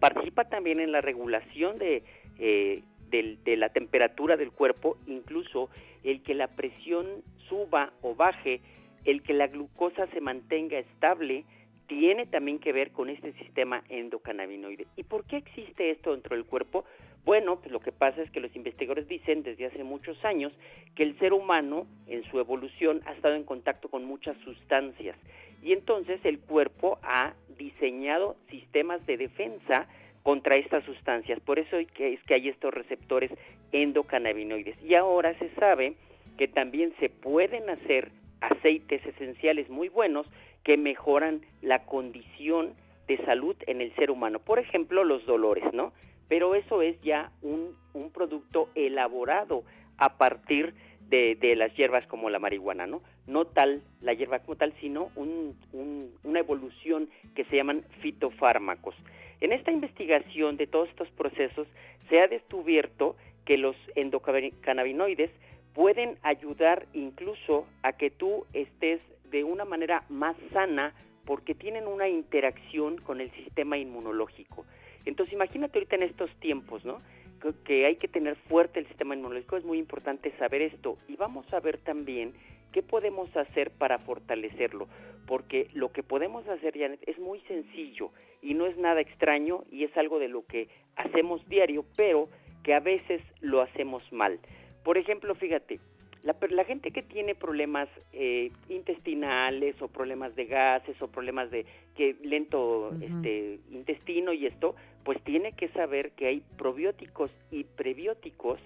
participa también en la regulación de, eh, del- de la temperatura del cuerpo, incluso el que la presión suba o baje, el que la glucosa se mantenga estable, tiene también que ver con este sistema endocannabinoide. ¿Y por qué existe esto dentro del cuerpo? Bueno, pues lo que pasa es que los investigadores dicen desde hace muchos años que el ser humano en su evolución ha estado en contacto con muchas sustancias y entonces el cuerpo ha diseñado sistemas de defensa contra estas sustancias. Por eso es que hay estos receptores endocannabinoides. Y ahora se sabe que también se pueden hacer aceites esenciales muy buenos que mejoran la condición de salud en el ser humano. Por ejemplo, los dolores, ¿no? Pero eso es ya un, un producto elaborado a partir de, de las hierbas como la marihuana, ¿no? No tal la hierba como tal, sino un- un- una evolución que se llaman fitofármacos. En esta investigación de todos estos procesos se ha descubierto que los endocannabinoides pueden ayudar incluso a que tú estés de una manera más sana porque tienen una interacción con el sistema inmunológico. Entonces imagínate ahorita en estos tiempos, ¿no? Que, hay que tener fuerte el sistema inmunológico, es muy importante saber esto y vamos a ver también qué podemos hacer para fortalecerlo, porque lo que podemos hacer, Janet, es muy sencillo y no es nada extraño y es algo de lo que hacemos diario, pero que a veces lo hacemos mal. Por ejemplo, fíjate, la, la gente que tiene problemas eh, intestinales o problemas de gases o problemas de que lento este intestino y esto, pues tiene que saber que hay probióticos y prebióticos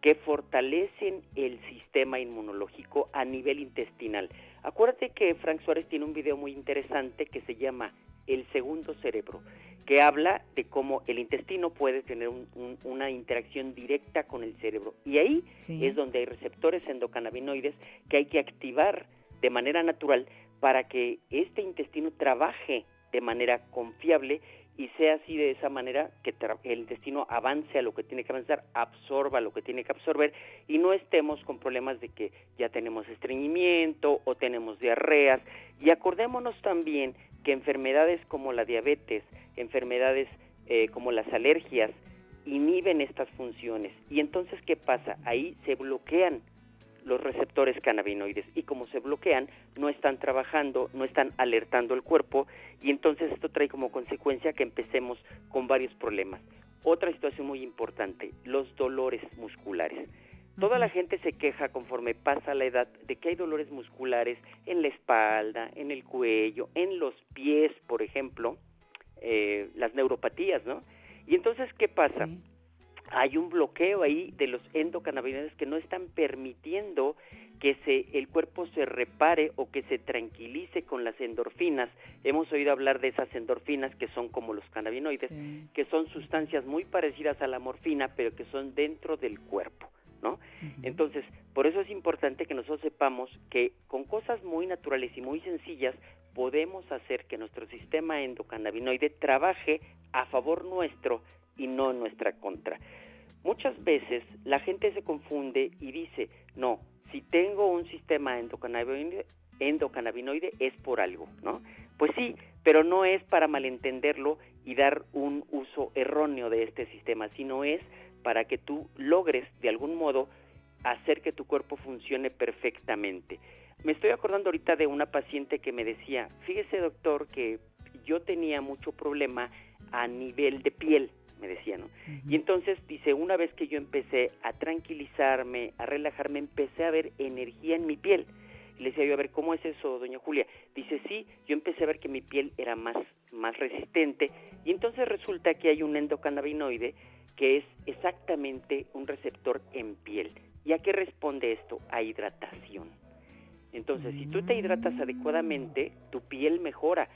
que fortalecen el sistema inmunológico a nivel intestinal. Acuérdate que Frank Suárez tiene un video muy interesante que se llama El segundo cerebro, que habla de cómo el intestino puede tener un- un- una interacción directa con el cerebro. Y ahí Sí. es donde hay receptores endocannabinoides que hay que activar de manera natural para que este intestino trabaje de manera confiable y sea así de esa manera que el intestino avance a lo que tiene que avanzar, absorba lo que tiene que absorber y no estemos con problemas de que ya tenemos estreñimiento o tenemos diarreas. Y acordémonos también que enfermedades como la diabetes, enfermedades eh, como las alergias, inhiben estas funciones. Y entonces, ¿qué pasa? Ahí se bloquean los receptores cannabinoides y como se bloquean no están trabajando, no están alertando el cuerpo y entonces esto trae como consecuencia que empecemos con varios problemas. Otra situación muy importante, los dolores musculares. Toda la gente se queja conforme pasa la edad de que hay dolores musculares en la espalda, en el cuello, en los pies, por ejemplo, eh, las neuropatías, ¿no? Y entonces, ¿qué pasa? Hay un bloqueo ahí de los endocannabinoides que no están permitiendo que se, el cuerpo se repare o que se tranquilice con las endorfinas. Hemos oído hablar de esas endorfinas que son como los cannabinoides, que son sustancias muy parecidas a la morfina, pero que son dentro del cuerpo, ¿no? Entonces, por eso es importante que nosotros sepamos que con cosas muy naturales y muy sencillas podemos hacer que nuestro sistema endocannabinoide trabaje a favor nuestro y no en nuestra contra. Muchas veces la gente se confunde y dice, no, si tengo un sistema endocannabinoide, es por algo, ¿no? Pues sí, pero no es para malentenderlo y dar un uso erróneo de este sistema, sino es para que tú logres de algún modo hacer que tu cuerpo funcione perfectamente. Me estoy acordando ahorita de una paciente que me decía, fíjese doctor que yo tenía mucho problema a nivel de piel, me decía, ¿no? Y entonces dice, una vez que yo empecé a tranquilizarme, a relajarme, empecé a ver energía en mi piel. Y le decía yo, a ver, ¿cómo es eso, doña Julia? Dice, sí, yo empecé a ver que mi piel era más, más resistente. Y entonces resulta que hay un endocannabinoide que es exactamente un receptor en piel. ¿Y a qué responde esto? A hidratación. Entonces, si tú te hidratas adecuadamente, tu piel mejora.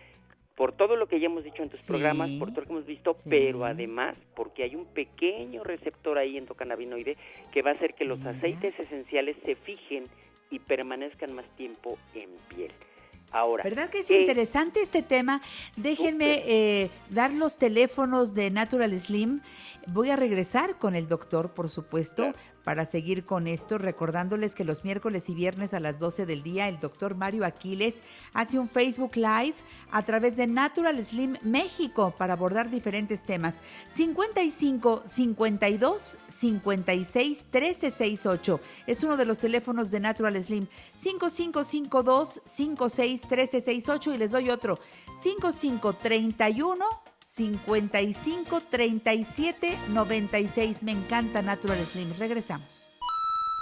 Por todo lo que ya hemos dicho en tus Sí, programas, por todo lo que hemos visto, pero además porque hay un pequeño receptor ahí endocannabinoide que va a hacer que los aceites esenciales se fijen y permanezcan más tiempo en piel. Ahora, ¿Verdad que es ¿qué- interesante este tema? Déjenme eh, dar los teléfonos de Natural Slim. Voy a regresar con el doctor, por supuesto, para seguir con esto, recordándoles que los miércoles y viernes a las 12 del día el doctor Mario Aquiles hace un Facebook Live a través de Natural Slim México para abordar diferentes temas. 55 52 56 13 68 es uno de los teléfonos de Natural Slim. 5552 56 13 68 y les doy otro. 5531 55 37 96. Me encanta Natural Slim. Regresamos.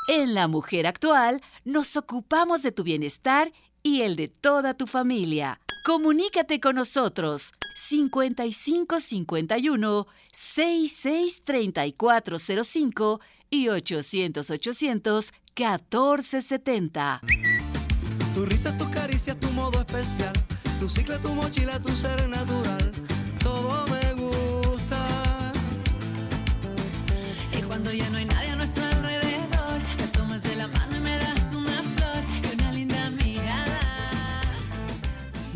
En La Mujer Actual nos ocupamos de tu bienestar y el de toda tu familia. Comunícate con nosotros 5551 66 3405 y 800 800 1470. Tu risa, tus caricias, tu modo especial. Tu cicla, tu mochila, tu ser natural. Cuando ya no hay nadie a nuestro alrededor, me tomas de la mano y me das una flor y una linda mirada.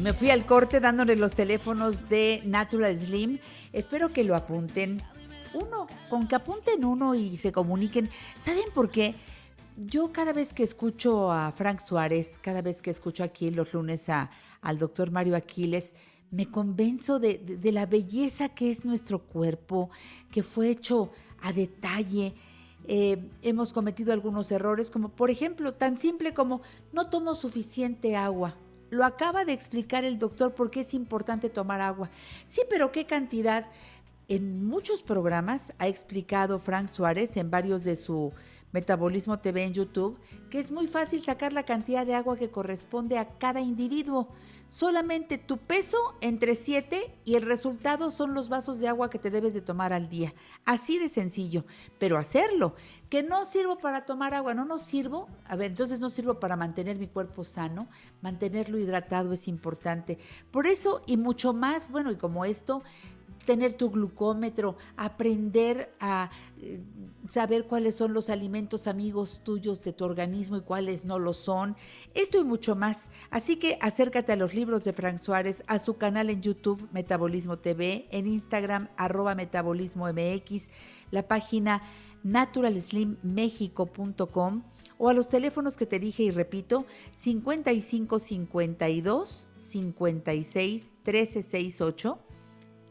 Me fui al corte dándole los teléfonos de Natural Slim. Espero que lo apunten. Uno, con que apunten uno y se comuniquen. ¿Saben por qué? Yo cada vez que escucho a Frank Suárez, cada vez que escucho aquí los lunes a, al doctor Mario Aquiles, me convenzo de, de- de la belleza que es nuestro cuerpo, que fue hecho a detalle. Eh, hemos cometido algunos errores, como por ejemplo, tan simple como no tomo suficiente agua. Lo acaba de explicar el doctor por qué es importante tomar agua. Sí, pero ¿qué cantidad? En muchos programas ha explicado Frank Suárez en varios de su Metabolismo TV en YouTube que es muy fácil sacar la cantidad de agua que corresponde a cada individuo. Solamente tu peso entre 7 y el resultado son los vasos de agua que te debes de tomar al día. Así de sencillo. Pero hacerlo, que no sirvo para tomar agua, no nos sirvo. A ver, entonces no sirvo para mantener mi cuerpo sano, mantenerlo hidratado es importante. Por eso y mucho más, bueno, y como esto, tener tu glucómetro, aprender a eh, saber cuáles son los alimentos amigos tuyos de tu organismo y cuáles no lo son. Esto y mucho más. Así que acércate a los libros de Frank Suárez, a su canal en YouTube Metabolismo TV, en Instagram arroba Metabolismo MX, la página naturalslimmexico.com o a los teléfonos que te dije y repito, 55 52 56 13 68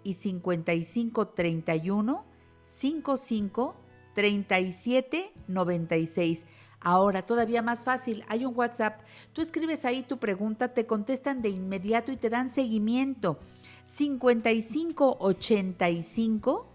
y 55 31 55 37 96. Ahora, todavía más fácil, hay un WhatsApp. Tú escribes ahí tu pregunta, te contestan de inmediato y te dan seguimiento. 55 85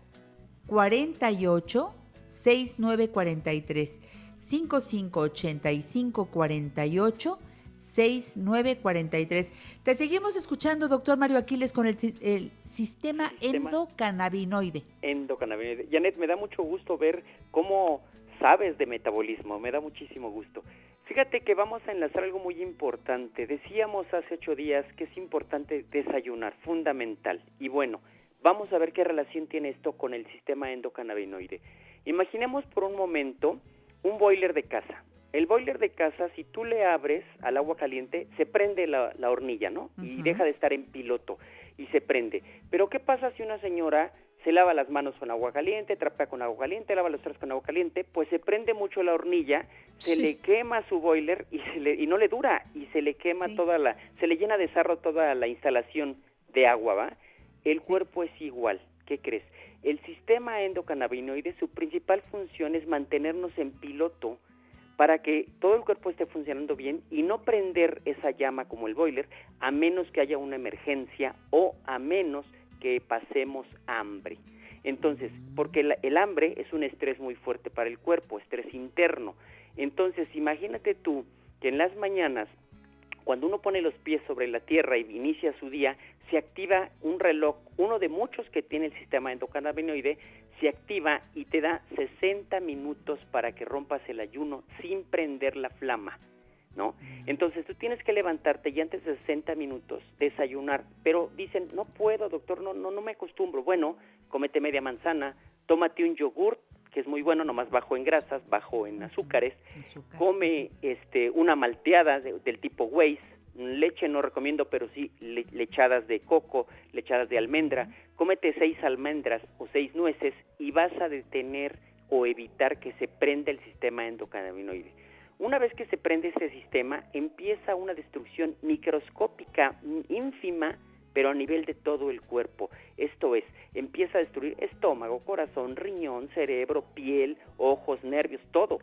48 6943. 55 85 48 6943. Te seguimos escuchando, doctor Mario Aquiles, con el, si- el sistema Sistema. endocannabinoide. endocannabinoide. Janet, me da mucho gusto ver cómo sabes de metabolismo, me da muchísimo gusto. Fíjate que vamos a enlazar algo muy importante. Decíamos hace ocho días que es importante desayunar, fundamental. Y bueno, vamos a ver qué relación tiene esto con el sistema endocannabinoide. Imaginemos por un momento un boiler de casa. El boiler de casa, si tú le abres al agua caliente, se prende la, la hornilla, ¿no? Y deja de estar en piloto y se prende. Pero ¿qué pasa si una señora se lava las manos con agua caliente, trapea con agua caliente, lava los trastes con agua caliente? Pues se prende mucho la hornilla, se Sí. le quema su boiler y, se le, y no le dura y se le quema toda la, se le llena de sarro toda la instalación de agua, ¿va? El cuerpo es igual. ¿Qué crees? El sistema endocannabinoide, su principal función es mantenernos en piloto para que todo el cuerpo esté funcionando bien y no prender esa llama como el boiler a menos que haya una emergencia o a menos que pasemos hambre. Entonces, porque la- el hambre es un estrés muy fuerte para el cuerpo, estrés interno. Entonces, imagínate tú que en las mañanas cuando uno pone los pies sobre la tierra y inicia su día, se activa un reloj, uno de muchos que tiene el sistema endocannabinoide, se activa y te da 60 minutos para que rompas el ayuno sin prender la flama, ¿no? Entonces tú tienes que levantarte y antes de 60 minutos desayunar, pero dicen, no puedo, doctor, no, no, no me acostumbro. Bueno, cómete media manzana, tómate un yogurt, que es muy bueno, nomás bajo en grasas, bajo en azúcares, come este una malteada de- del tipo Waze, leche no recomiendo, pero sí le- lechadas de coco, lechadas de almendra. Cómete seis almendras o seis nueces y vas a detener o evitar que se prenda el sistema endocannabinoide. Una vez que se prende ese sistema, empieza una destrucción microscópica mm, ínfima, pero a nivel de todo el cuerpo. Esto es, empieza a destruir estómago, corazón, riñón, cerebro, piel, ojos, nervios, todo.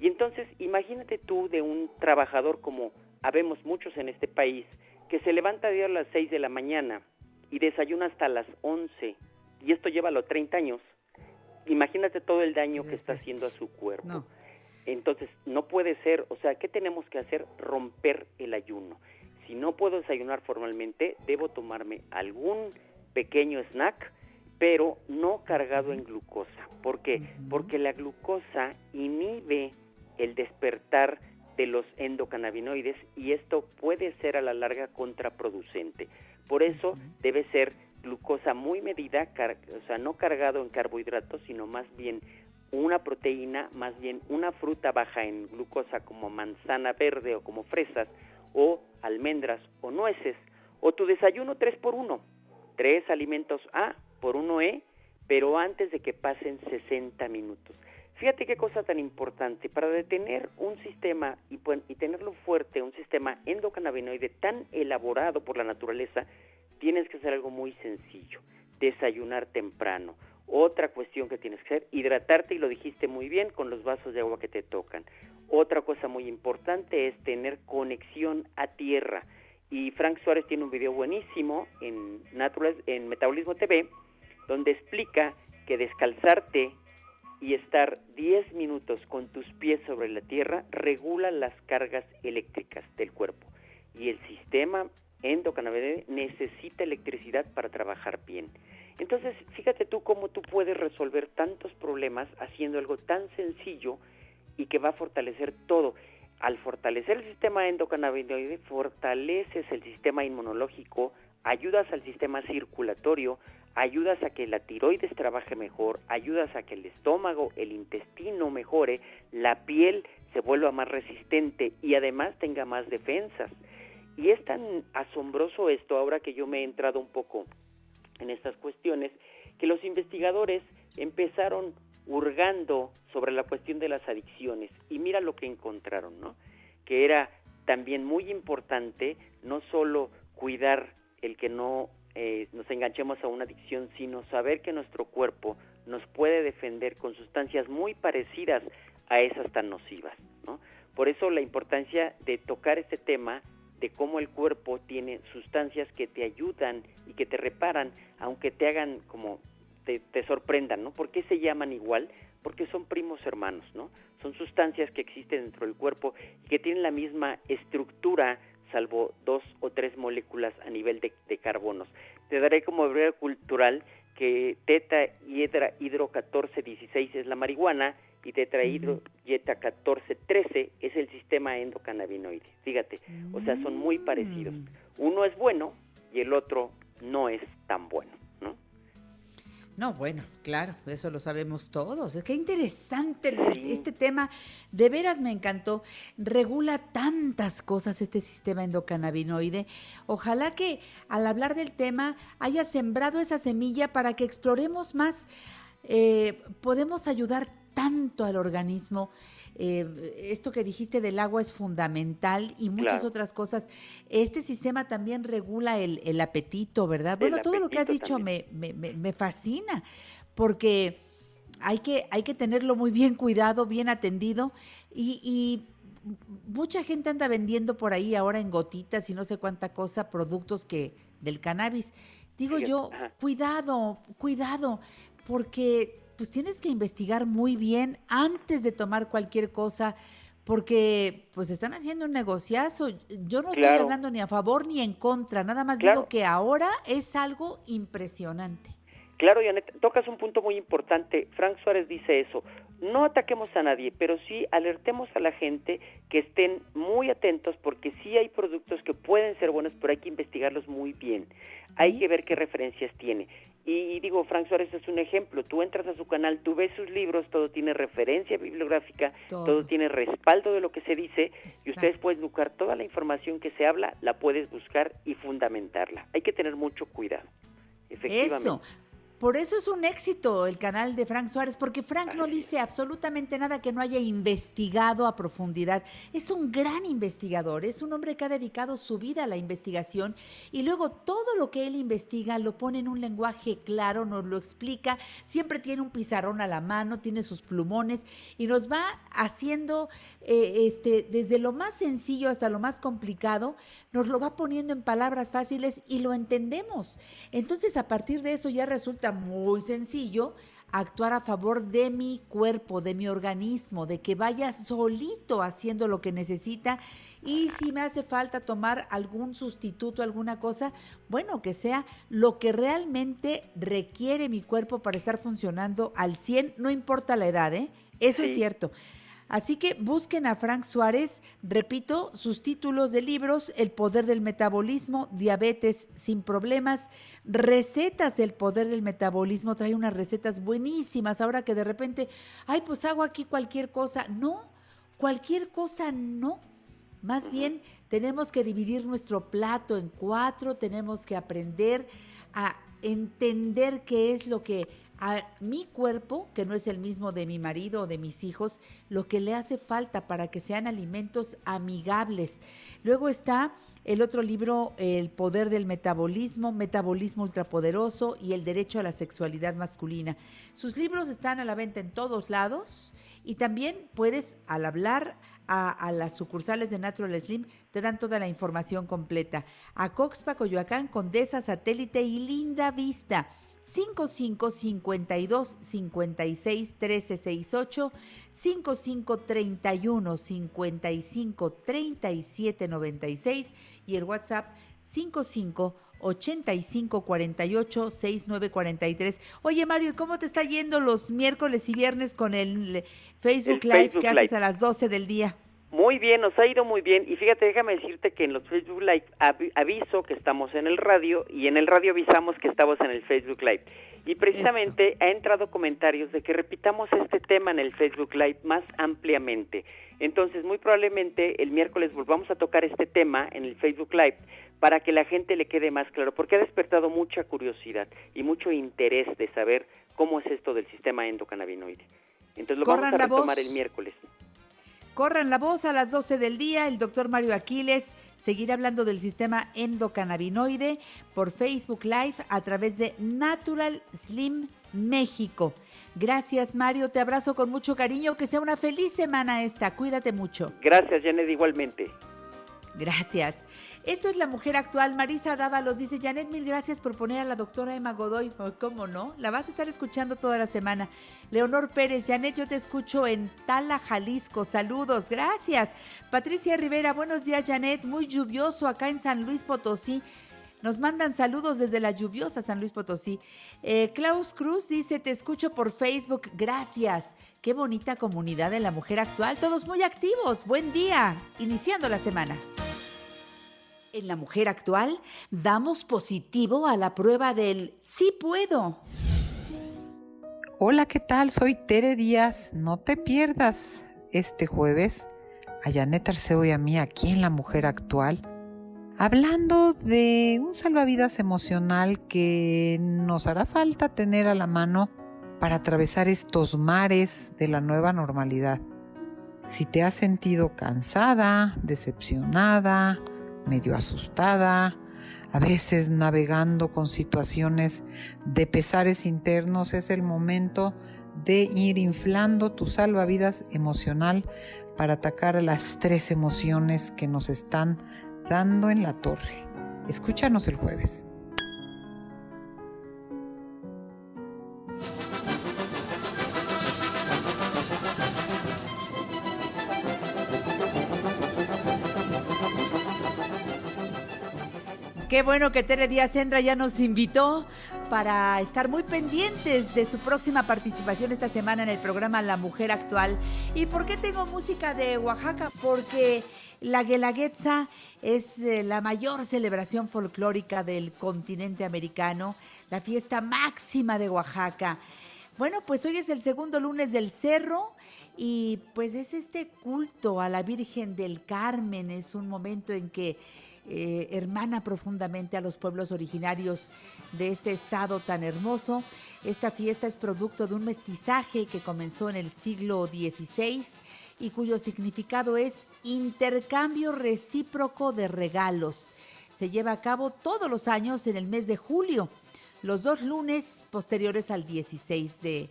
Y entonces, imagínate tú de un trabajador como habemos muchos en este país, que se levanta a las 6 de la mañana y desayuna hasta las 11, y esto lleva a los 30 años. Imagínate todo el daño que está haciendo a su cuerpo. No. Entonces, no puede ser, o sea, ¿qué tenemos que hacer? Romper el ayuno. Si no puedo desayunar formalmente, debo tomarme algún pequeño snack, pero no cargado en glucosa. ¿Por qué? Porque la glucosa inhibe el despertar de los endocannabinoides y esto puede ser a la larga contraproducente. Por eso debe ser glucosa muy medida, o sea, no cargado en carbohidratos, sino más bien una proteína, más bien una fruta baja en glucosa como manzana verde o como fresas o almendras o nueces o tu desayuno 3 por 1, tres alimentos A por uno E, pero antes de que pasen 60 minutos. Fíjate qué cosa tan importante, para detener un sistema y, y tenerlo fuerte, un sistema endocannabinoide tan elaborado por la naturaleza, tienes que hacer algo muy sencillo, desayunar temprano. Otra cuestión que tienes que hacer, hidratarte, y lo dijiste muy bien, con los vasos de agua que te tocan. Otra cosa muy importante es tener conexión a tierra. Y Frank Suárez tiene un video buenísimo en, Natural, en Metabolismo TV, donde explica que descalzarte y estar 10 minutos con tus pies sobre la tierra regula las cargas eléctricas del cuerpo. Y el sistema endocannabinoide necesita electricidad para trabajar bien. Entonces, fíjate tú cómo tú puedes resolver tantos problemas haciendo algo tan sencillo y que va a fortalecer todo. Al fortalecer el sistema endocannabinoide, fortaleces el sistema inmunológico, ayudas al sistema circulatorio, ayudas a que la tiroides trabaje mejor, ayudas a que el estómago, el intestino mejore, la piel se vuelva más resistente y además tenga más defensas. Y es tan asombroso esto ahora que yo me he entrado un poco en estas cuestiones, que los investigadores empezaron hurgando sobre la cuestión de las adicciones y mira lo que encontraron, ¿no? Que era también muy importante no solo cuidar el que no eh, nos enganchemos a una adicción, sino saber que nuestro cuerpo nos puede defender con sustancias muy parecidas a esas tan nocivas, ¿no? Por eso la importancia de tocar este tema de cómo el cuerpo tiene sustancias que te ayudan y que te reparan, aunque te hagan como te, te sorprendan, ¿no? ¿Por qué se llaman igual? Porque son primos hermanos, ¿no? Son sustancias que existen dentro del cuerpo y que tienen la misma estructura, salvo dos o tres moléculas a nivel de, de carbonos. Te daré como breve cultural que teta hidro 1416 es la marihuana y tetrahidro yeta 1413 es el sistema endocannabinoide. Fíjate, o sea, son muy parecidos. Uno es bueno y el otro no es tan bueno, ¿no? No, bueno, claro, eso lo sabemos todos. Es que interesante este tema. De veras me encantó. Regula tantas cosas este sistema endocannabinoide. Ojalá que al hablar del tema haya sembrado esa semilla para que exploremos más. Eh, podemos ayudar tanto al organismo. Eh, esto que dijiste del agua es fundamental y muchas Claro. otras cosas. Este sistema también regula el, el apetito, ¿verdad? Bueno, todo lo que has dicho me, me, fascina porque hay que, hay que tenerlo muy bien cuidado, bien atendido y, y mucha gente anda vendiendo por ahí ahora en gotitas y no sé cuánta cosa productos que del cannabis. Digo yo, ajá. cuidado, cuidado, porque pues tienes que investigar muy bien antes de tomar cualquier cosa, porque pues están haciendo un negociazo. Yo no estoy hablando ni a favor ni en contra, nada más Claro. digo que ahora es algo impresionante. Claro, Janet, tocas un punto muy importante. Frank Suárez dice eso. no ataquemos a nadie, pero sí alertemos a la gente que estén muy atentos porque sí hay productos que pueden ser buenos, pero hay que investigarlos muy bien. Hay que ver qué referencias tiene. Y, digo, Frank Suárez es un ejemplo. Tú entras a su canal, tú ves sus libros, todo tiene referencia bibliográfica, Todo. todo, tiene respaldo de lo que se dice y ustedes pueden buscar toda la información que se habla, la puedes buscar y fundamentarla. Hay que tener mucho cuidado. Efectivamente. Eso. Por eso es un éxito el canal de Frank Suárez, porque Frank no dice absolutamente nada que no haya investigado a profundidad. Es un gran investigador, es un hombre que ha dedicado su vida a la investigación y luego todo lo que él investiga lo pone en un lenguaje claro, nos lo explica, siempre tiene un pizarrón a la mano, tiene sus plumones y nos va haciendo eh, este, desde lo más sencillo hasta lo más complicado, nos lo va poniendo en palabras fáciles y lo entendemos. Entonces a partir de eso ya resulta muy sencillo actuar a favor de mi cuerpo, de mi organismo, de que vaya solito haciendo lo que necesita y si me hace falta tomar algún sustituto, alguna cosa, bueno, que sea lo que realmente requiere mi cuerpo para estar funcionando al 100, no importa la edad, ¿eh? Eso es cierto. Así que busquen a Frank Suárez, repito, sus títulos de libros, El poder del metabolismo, Diabetes sin problemas, Recetas del poder del metabolismo, trae unas recetas buenísimas, ahora que de repente, ay, pues hago aquí cualquier cosa. No, cualquier cosa no. Más bien tenemos que dividir nuestro plato en cuatro, tenemos que aprender a entender qué es lo que a mi cuerpo, que no es el mismo de mi marido o de mis hijos, lo que le hace falta para que sean alimentos amigables. Luego está el otro libro, El poder del metabolismo, Metabolismo ultrapoderoso y El derecho a la sexualidad masculina. Sus libros están a la venta en todos lados y también puedes, al hablar a, las sucursales de Natural Slim, te dan toda la información completa. A Coxpa, Coyoacán, Condesa, Satélite y Linda Vista. 55 52 56 13 68 55 31 55 37 96 y el WhatsApp 55 85 48 69 43. Oye Mario, ¿y cómo te está yendo los miércoles y viernes con el Facebook El Live Facebook que haces Live. a las 12 del día? Muy bien, nos ha ido muy bien. Y fíjate, déjame decirte que en los Facebook Live avi- aviso que estamos en el radio y en el radio avisamos que estamos en el Facebook Live. Y precisamente ha entrado comentarios de que repitamos este tema en el Facebook Live más ampliamente. Entonces, muy probablemente el miércoles volvamos a tocar este tema en el Facebook Live para que la gente le quede más claro, porque ha despertado mucha curiosidad y mucho interés de saber cómo es esto del sistema endocannabinoide. Entonces, lo Corran vamos a retomar el miércoles. Corran la voz a las 12 del día. El doctor Mario Aquiles seguirá hablando del sistema endocannabinoide por Facebook Live a través de Natural Slim México. Gracias, Mario. Te abrazo con mucho cariño. Que sea una feliz semana esta. Cuídate mucho. Gracias, Janet, igualmente. Gracias. Esto es La Mujer Actual. Marisa Dávalos dice, Janet, mil gracias por poner a la doctora Emma Godoy. Oh, ¿Cómo no? La vas a estar escuchando toda la semana. Leonor Pérez, Janet, yo te escucho en Tala, Jalisco. Saludos, gracias. Patricia Rivera, buenos días, Janet. Muy lluvioso acá en San Luis Potosí. Nos mandan saludos desde la lluviosa San Luis Potosí. Eh, Klaus Cruz dice, te escucho por Facebook, gracias. Qué bonita comunidad de la mujer actual, todos muy activos. Buen día, iniciando la semana. En la mujer actual, damos positivo a la prueba del sí puedo. Hola, ¿qué tal? Soy Tere Díaz. No te pierdas este jueves a Janet Arceo y a mí aquí en La Mujer Actual, hablando de un salvavidas emocional que nos hará falta tener a la mano para atravesar estos mares de la nueva normalidad. Si te has sentido cansada, decepcionada, medio asustada, a veces navegando con situaciones de pesares internos, es el momento de ir inflando tu salvavidas emocional para atacar a las tres emociones que nos están dando en la torre. Escúchanos el jueves. Qué bueno que Tere Díaz Sendra ya nos invitó para estar muy pendientes de su próxima participación esta semana en el programa La Mujer Actual. ¿Y por qué tengo música de Oaxaca? Porque la Guelaguetza es eh, la mayor celebración folclórica del continente americano, la fiesta máxima de Oaxaca. Bueno, pues hoy es el segundo lunes del Cerro y pues es este culto a la Virgen del Carmen, es un momento en que eh, hermana profundamente a los pueblos originarios de este estado tan hermoso. Esta fiesta es producto de un mestizaje que comenzó en el siglo XVI y cuyo significado es intercambio recíproco de regalos. Se lleva a cabo todos los años en el mes de julio, los dos lunes posteriores al 16 de,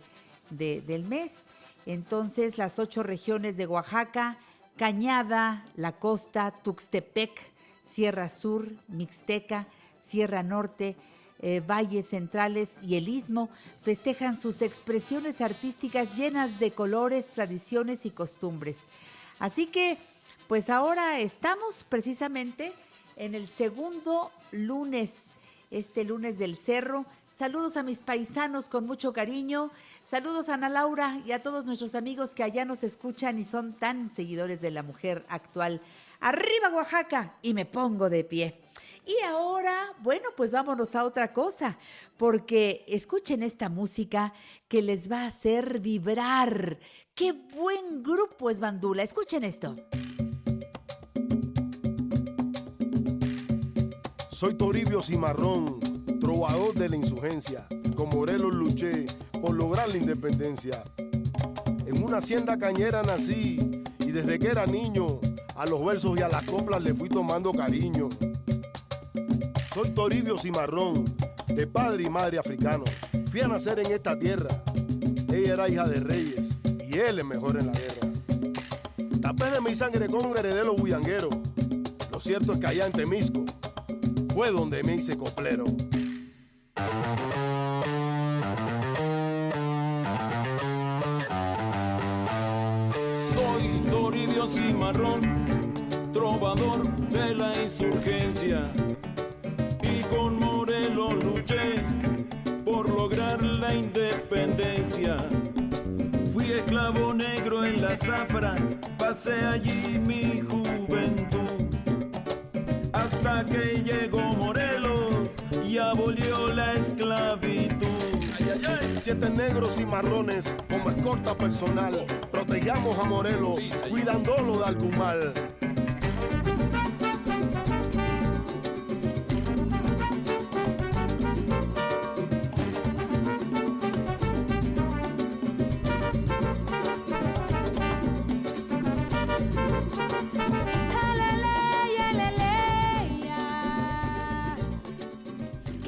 de- del mes. Entonces, las ocho regiones de Oaxaca, Cañada, La Costa, Tuxtepec, Sierra Sur, Mixteca, Sierra Norte, eh, valles centrales y el istmo festejan sus expresiones artísticas llenas de colores, tradiciones y costumbres. Así que, pues ahora estamos precisamente en el segundo lunes, este lunes del cerro. Saludos a mis paisanos con mucho cariño. Saludos a Ana Laura y a todos nuestros amigos que allá nos escuchan y son tan seguidores de la mujer actual. Arriba Oaxaca y me pongo de pie. Y ahora, bueno, pues vámonos a otra cosa, porque escuchen esta música que les va a hacer vibrar. Qué buen grupo es Bandula. Escuchen esto. Soy Toribio Cimarrón, trovador de la insurgencia. Con Morelos luché por lograr la independencia. En una hacienda cañera nací y desde que era niño a los versos y a las coplas le fui tomando cariño. Soy Toribio Cimarrón, de padre y madre africanos. Fui a nacer en esta tierra. Ella era hija de reyes y él es mejor en la guerra. Tapé de mi sangre con un heredero bullanguero. Lo cierto es que allá en Temisco fue donde me hice coplero. Toribio Cimarrón, trovador de la insurgencia. Y con Morelos luché por lograr la independencia. Fui esclavo negro en la zafra, pasé allí mi juventud. Hasta que llegó Morelos y abolió la esclavitud. Siete negros y marrones como escorta personal. Protegamos a Morelos, cuidándolo de algún mal.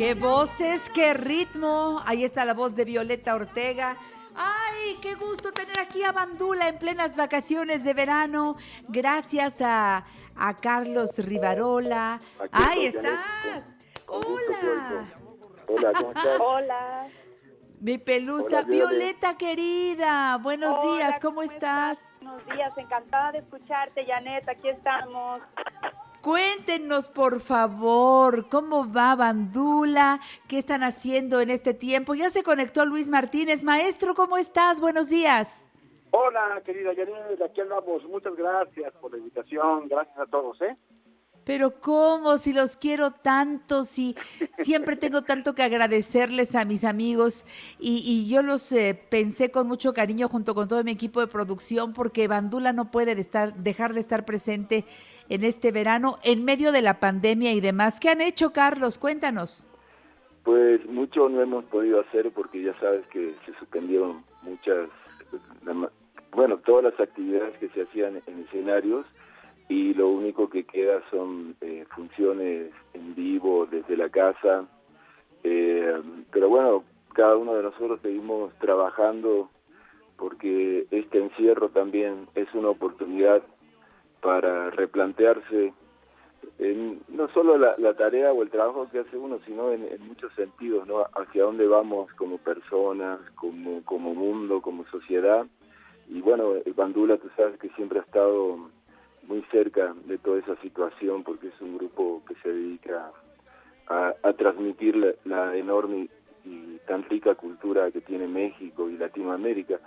¡Qué voces, qué ritmo! Ahí está la voz de Violeta Ortega. ¡Ay, qué gusto tener aquí a Bandula en plenas vacaciones de verano! Gracias a, a Carlos Rivarola. Aquí ¡Ahí estoy, estás! con- con ¡Hola! Hola, ¿cómo estás? Hola. Mi pelusa, Hola. Violeta querida, buenos Hola, días, ¿cómo, estás? Buenos días, encantada de escucharte, Janet, aquí estamos. Cuéntenos, por favor, cómo va Bandula, qué están haciendo en este tiempo. Ya se conectó Luis Martínez. Maestro, ¿cómo estás? Buenos días. Hola, querida Janet, aquí andamos. Muchas gracias por la invitación. Gracias a todos, ¿eh? Pero cómo, si los quiero tanto, si siempre tengo tanto que agradecerles a mis amigos y, yo los eh, pensé con mucho cariño junto con todo mi equipo de producción porque Bandula no puede de estar, dejar de estar presente en este verano en medio de la pandemia y demás. ¿Qué han hecho, Carlos? Cuéntanos. Pues mucho no hemos podido hacer porque ya sabes que se suspendieron muchas, bueno, todas las actividades que se hacían en escenarios y lo único que queda son eh, funciones en vivo desde la casa. Eh, pero bueno, cada uno de nosotros seguimos trabajando porque este encierro también es una oportunidad para replantearse en- no solo la, la tarea o el trabajo que hace uno, sino en, muchos sentidos, ¿no? Hacia dónde vamos como personas, como, como mundo, como sociedad. Y bueno, Bandula, tú sabes que siempre ha estado muy cerca de toda esa situación porque es un grupo que se dedica a transmitir la, la enorme y tan rica cultura que tiene México y Latinoamérica.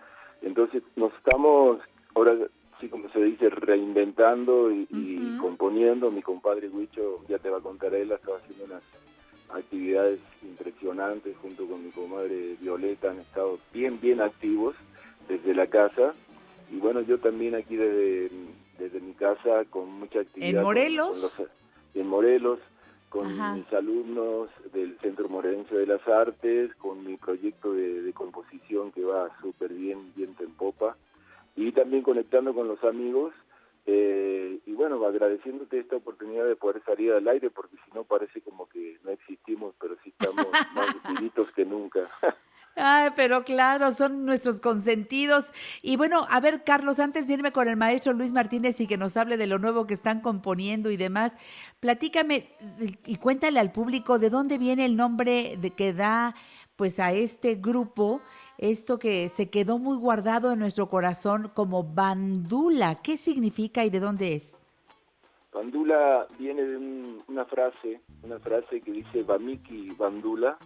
Entonces nos estamos ahora sí como se dice reinventando y, y componiendo. Mi compadre Huicho ya te va a contar él, estaba haciendo unas actividades impresionantes junto con mi comadre Violeta, han estado bien bien activos desde la casa y bueno yo también aquí desde, desde mi casa con mucha actividad. ¿En con- Morelos? con los- en Morelos con Ajá. mis alumnos del Centro Morelense de las Artes, con mi proyecto de, de composición que va súper bien, viento en popa, y también conectando con los amigos, eh, y bueno, agradeciéndote esta oportunidad de poder salir al aire, porque si no parece como que no existimos, pero sí estamos más vivitos que nunca. Ay, pero claro, son nuestros consentidos. Y bueno, a ver, Carlos, antes de irme con el maestro Luis Martínez y que nos hable de lo nuevo que están componiendo y demás, platícame y cuéntale al público de dónde viene el nombre de que da pues a este grupo, esto que se quedó muy guardado en nuestro corazón como bandula. ¿Qué significa y de dónde es? Bandula viene de un- una frase, una frase que dice Bamiki Bandula,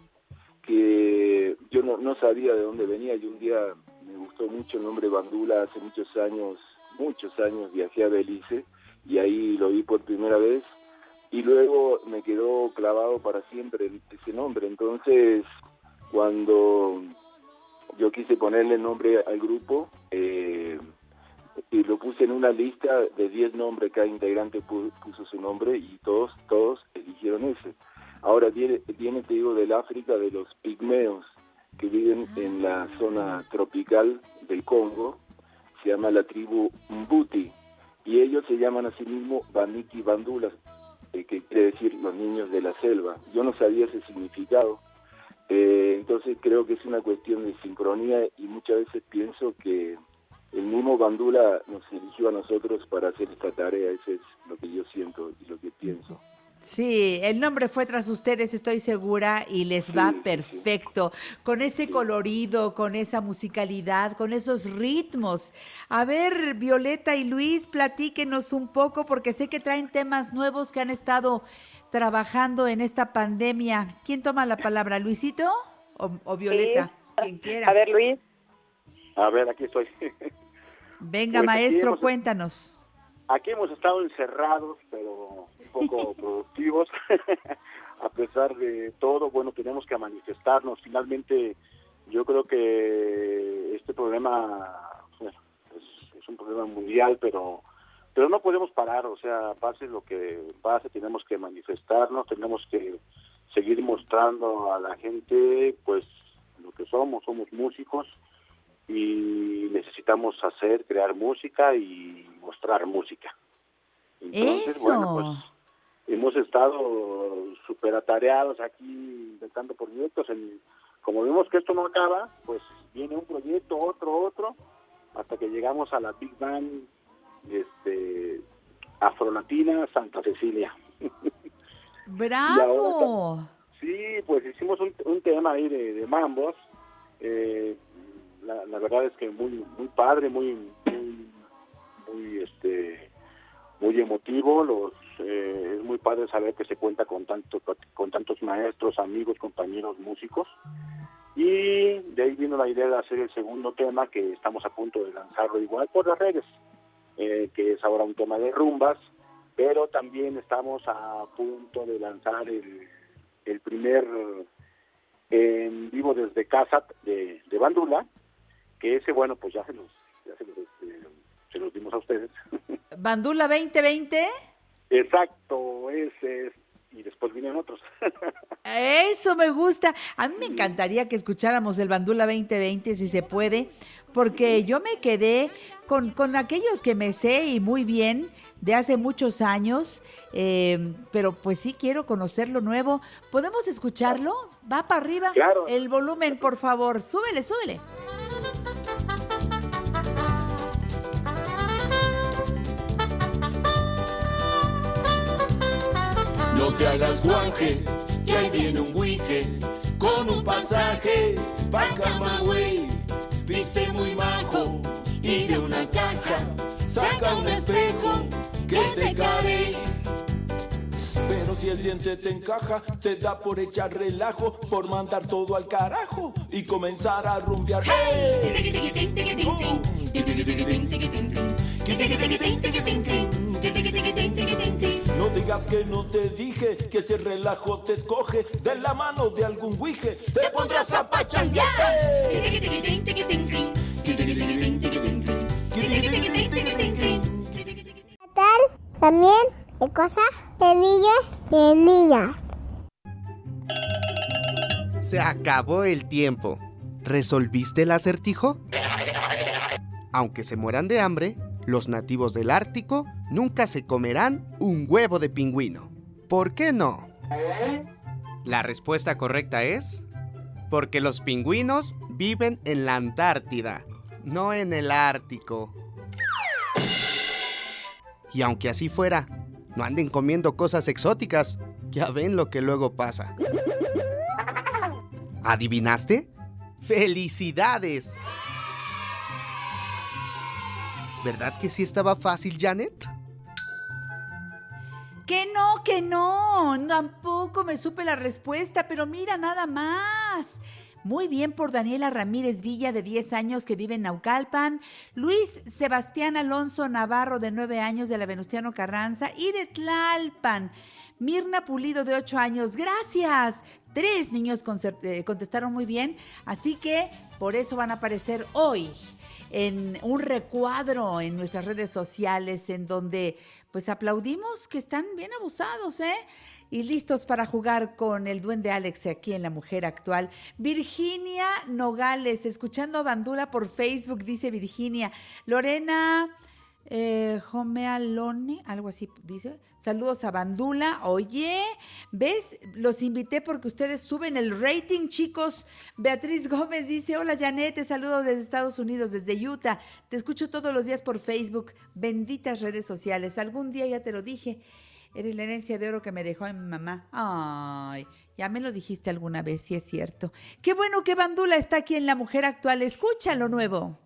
que yo no, no sabía de dónde venía y un día me gustó mucho el nombre Bandula, hace muchos años, muchos años viajé a Belice y ahí lo vi por primera vez y luego me quedó clavado para siempre ese nombre, entonces cuando yo quise ponerle nombre al grupo, eh, y lo puse en una lista de 10 nombres, cada integrante pu- puso su nombre y todos, todos eligieron ese. Ahora viene, viene, te digo, del África, de los pigmeos, que viven en la zona tropical del Congo, se llama la tribu Mbuti, y ellos se llaman a sí mismos Baniki Bandulas, eh, que quiere decir los niños de la selva. Yo no sabía ese significado, eh, entonces creo que es una cuestión de sincronía y muchas veces pienso que el mismo Bandula nos eligió a nosotros para hacer esta tarea, eso es lo que yo siento y lo que pienso. Sí, el nombre fue tras ustedes, estoy segura, y les va perfecto, con ese colorido, con esa musicalidad, con esos ritmos. A ver, Violeta y Luis, platíquenos un poco, porque sé que traen temas nuevos que han estado trabajando en esta pandemia. ¿Quién toma la palabra, Luisito o, o Violeta? Quien quiera. A ver, Luis. A ver, aquí estoy. Venga, Pues aquí maestro, hemos- cuéntanos. Aquí hemos estado encerrados, pero un poco productivos. a pesar de todo, bueno, tenemos que manifestarnos. Finalmente, yo creo que este problema bueno, es, es un problema mundial, pero pero no podemos parar. O sea, pase lo que pase, tenemos que manifestarnos, tenemos que seguir mostrando a la gente, pues, lo que somos. Somos músicos y necesitamos hacer, crear música y mostrar música. Entonces, Eso. bueno, pues hemos estado súper atareados aquí intentando proyectos. En, como vemos que esto no acaba, pues viene un proyecto, otro, otro, hasta que llegamos a la Big Band este, Afrolatina Santa Cecilia. ¡Bravo! Sí, pues hicimos un, un tema ahí de, de mambos. Eh, la, la verdad es que muy muy padre, muy muy, muy, este muy emotivo. Los eh, es muy padre saber que se cuenta con tanto con tantos maestros, amigos, compañeros, músicos. Y de ahí vino la idea de hacer el segundo tema que estamos a punto de lanzarlo igual por las redes, eh, que es ahora un tema de rumbas, pero también estamos a punto de lanzar el, el primer en vivo desde casa de, de Bandula, que ese, bueno, pues ya se los, ya se los, este, se los dimos a ustedes. Bandula 2020. Exacto, ese es, y después vienen otros. Eso me gusta. A mí me encantaría que escucháramos el Bandula 2020, si se puede, porque yo me quedé con, con aquellos que me sé y muy bien de hace muchos años, eh, pero pues sí quiero conocer lo nuevo. ¿Podemos escucharlo? Va para arriba. Claro. El volumen, por favor. Súbele, súbele. Te hagas guanje, que ahí viene un guije con un pasaje pa' Camagüey. Viste muy majo y de una caja saca un espejo que te care. Pero si el diente te encaja, te da por echar relajo, por mandar todo al carajo y comenzar a rumbear. No digas que no te dije que ese relajo te escoge de la mano de algún guije. Te pondrás a pachanguear. tal? También de cosas de niños de niñas. Se acabó el tiempo. ¿Resolviste el acertijo? Aunque se mueran de hambre, los nativos del Ártico nunca se comerán un huevo de pingüino. ¿Por qué no? La respuesta correcta es porque los pingüinos viven en la Antártida, no en el Ártico. Y aunque así fuera, no anden comiendo cosas exóticas. Ya ven lo que luego pasa. ¿Adivinaste? ¡Felicidades! ¿Verdad que sí estaba fácil, Janet? Que no, que no. Tampoco me supe la respuesta, pero mira nada más. Muy bien por Daniela Ramírez Villa, de 10 años, que vive en Naucalpan. Luis Sebastián Alonso Navarro, de 9 años, de la Venustiano Carranza. Y de Tlalpan. Mirna Pulido, de 8 años. Gracias. Tres niños eh, contestaron muy bien. Así que por eso van a aparecer hoy en un recuadro en nuestras redes sociales en donde pues aplaudimos que están bien abusados, ¿eh? Y listos para jugar con el duende Alex aquí en La Mujer Actual. Virginia Nogales, escuchando a Bandura por Facebook, dice Virginia. Lorena eh, Jomealone, algo así dice. Saludos a Bandula. Oye, ¿ves? Los invité porque ustedes suben el rating, chicos. Beatriz Gómez dice, hola Janet, te saludo desde Estados Unidos, desde Utah. Te escucho todos los días por Facebook. Benditas redes sociales. Algún día ya te lo dije. Eres la herencia de oro que me dejó mi mamá. Ay, ya me lo dijiste alguna vez, sí es cierto. Qué bueno que Bandula está aquí en La Mujer Actual. Escucha lo nuevo.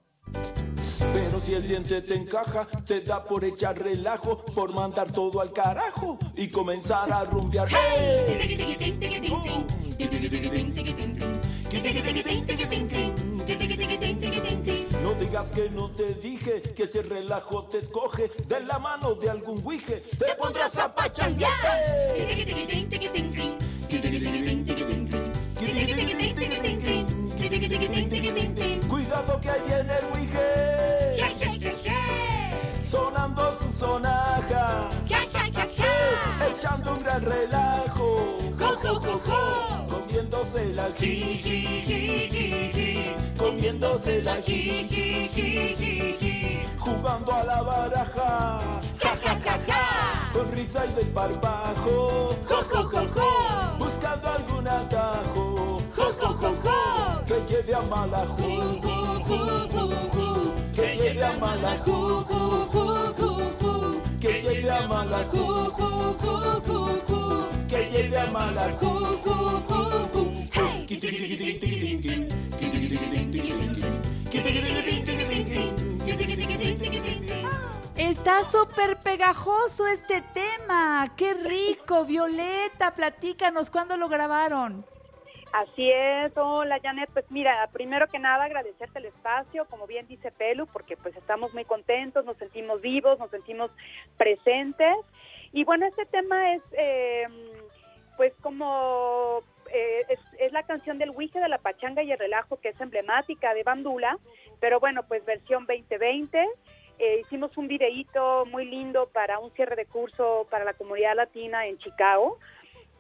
Pero si el diente te encaja, te da por echar relajo, por mandar todo al carajo y comenzar a rumbear. No digas que no te dije que ese relajo te escoge de la mano de algún guije. Te pondrás a pachanguear. Cuidado que hay en el guije. Sonando su sonaja. Echando un gran relajo. Comiéndose la jiji. Comiéndose la jiji. Jugando a la baraja. Con risa y desparpajo. Buscando algún atajo. Que lleve a mala ju, ju, ju, ju, ju. Que lleve a mala ju, ju, ju, ju. Ju, ju, ju, ju, ju. Que lleve ju, ju, ju, ju. Está súper pegajoso este tema. Qué rico. Violeta, platícanos, ¿cuándo lo grabaron? Así es, hola Janet, pues mira, primero que nada agradecerte el espacio, como bien dice Pelu, porque pues estamos muy contentos, nos sentimos vivos, nos sentimos presentes. Y bueno, este tema es eh, pues como eh, es, la canción del Wije de la Pachanga y el Relajo, que es emblemática de Bandula, pero bueno, pues versión 2020. Eh, hicimos un videíto muy lindo para un cierre de curso para la comunidad latina en Chicago.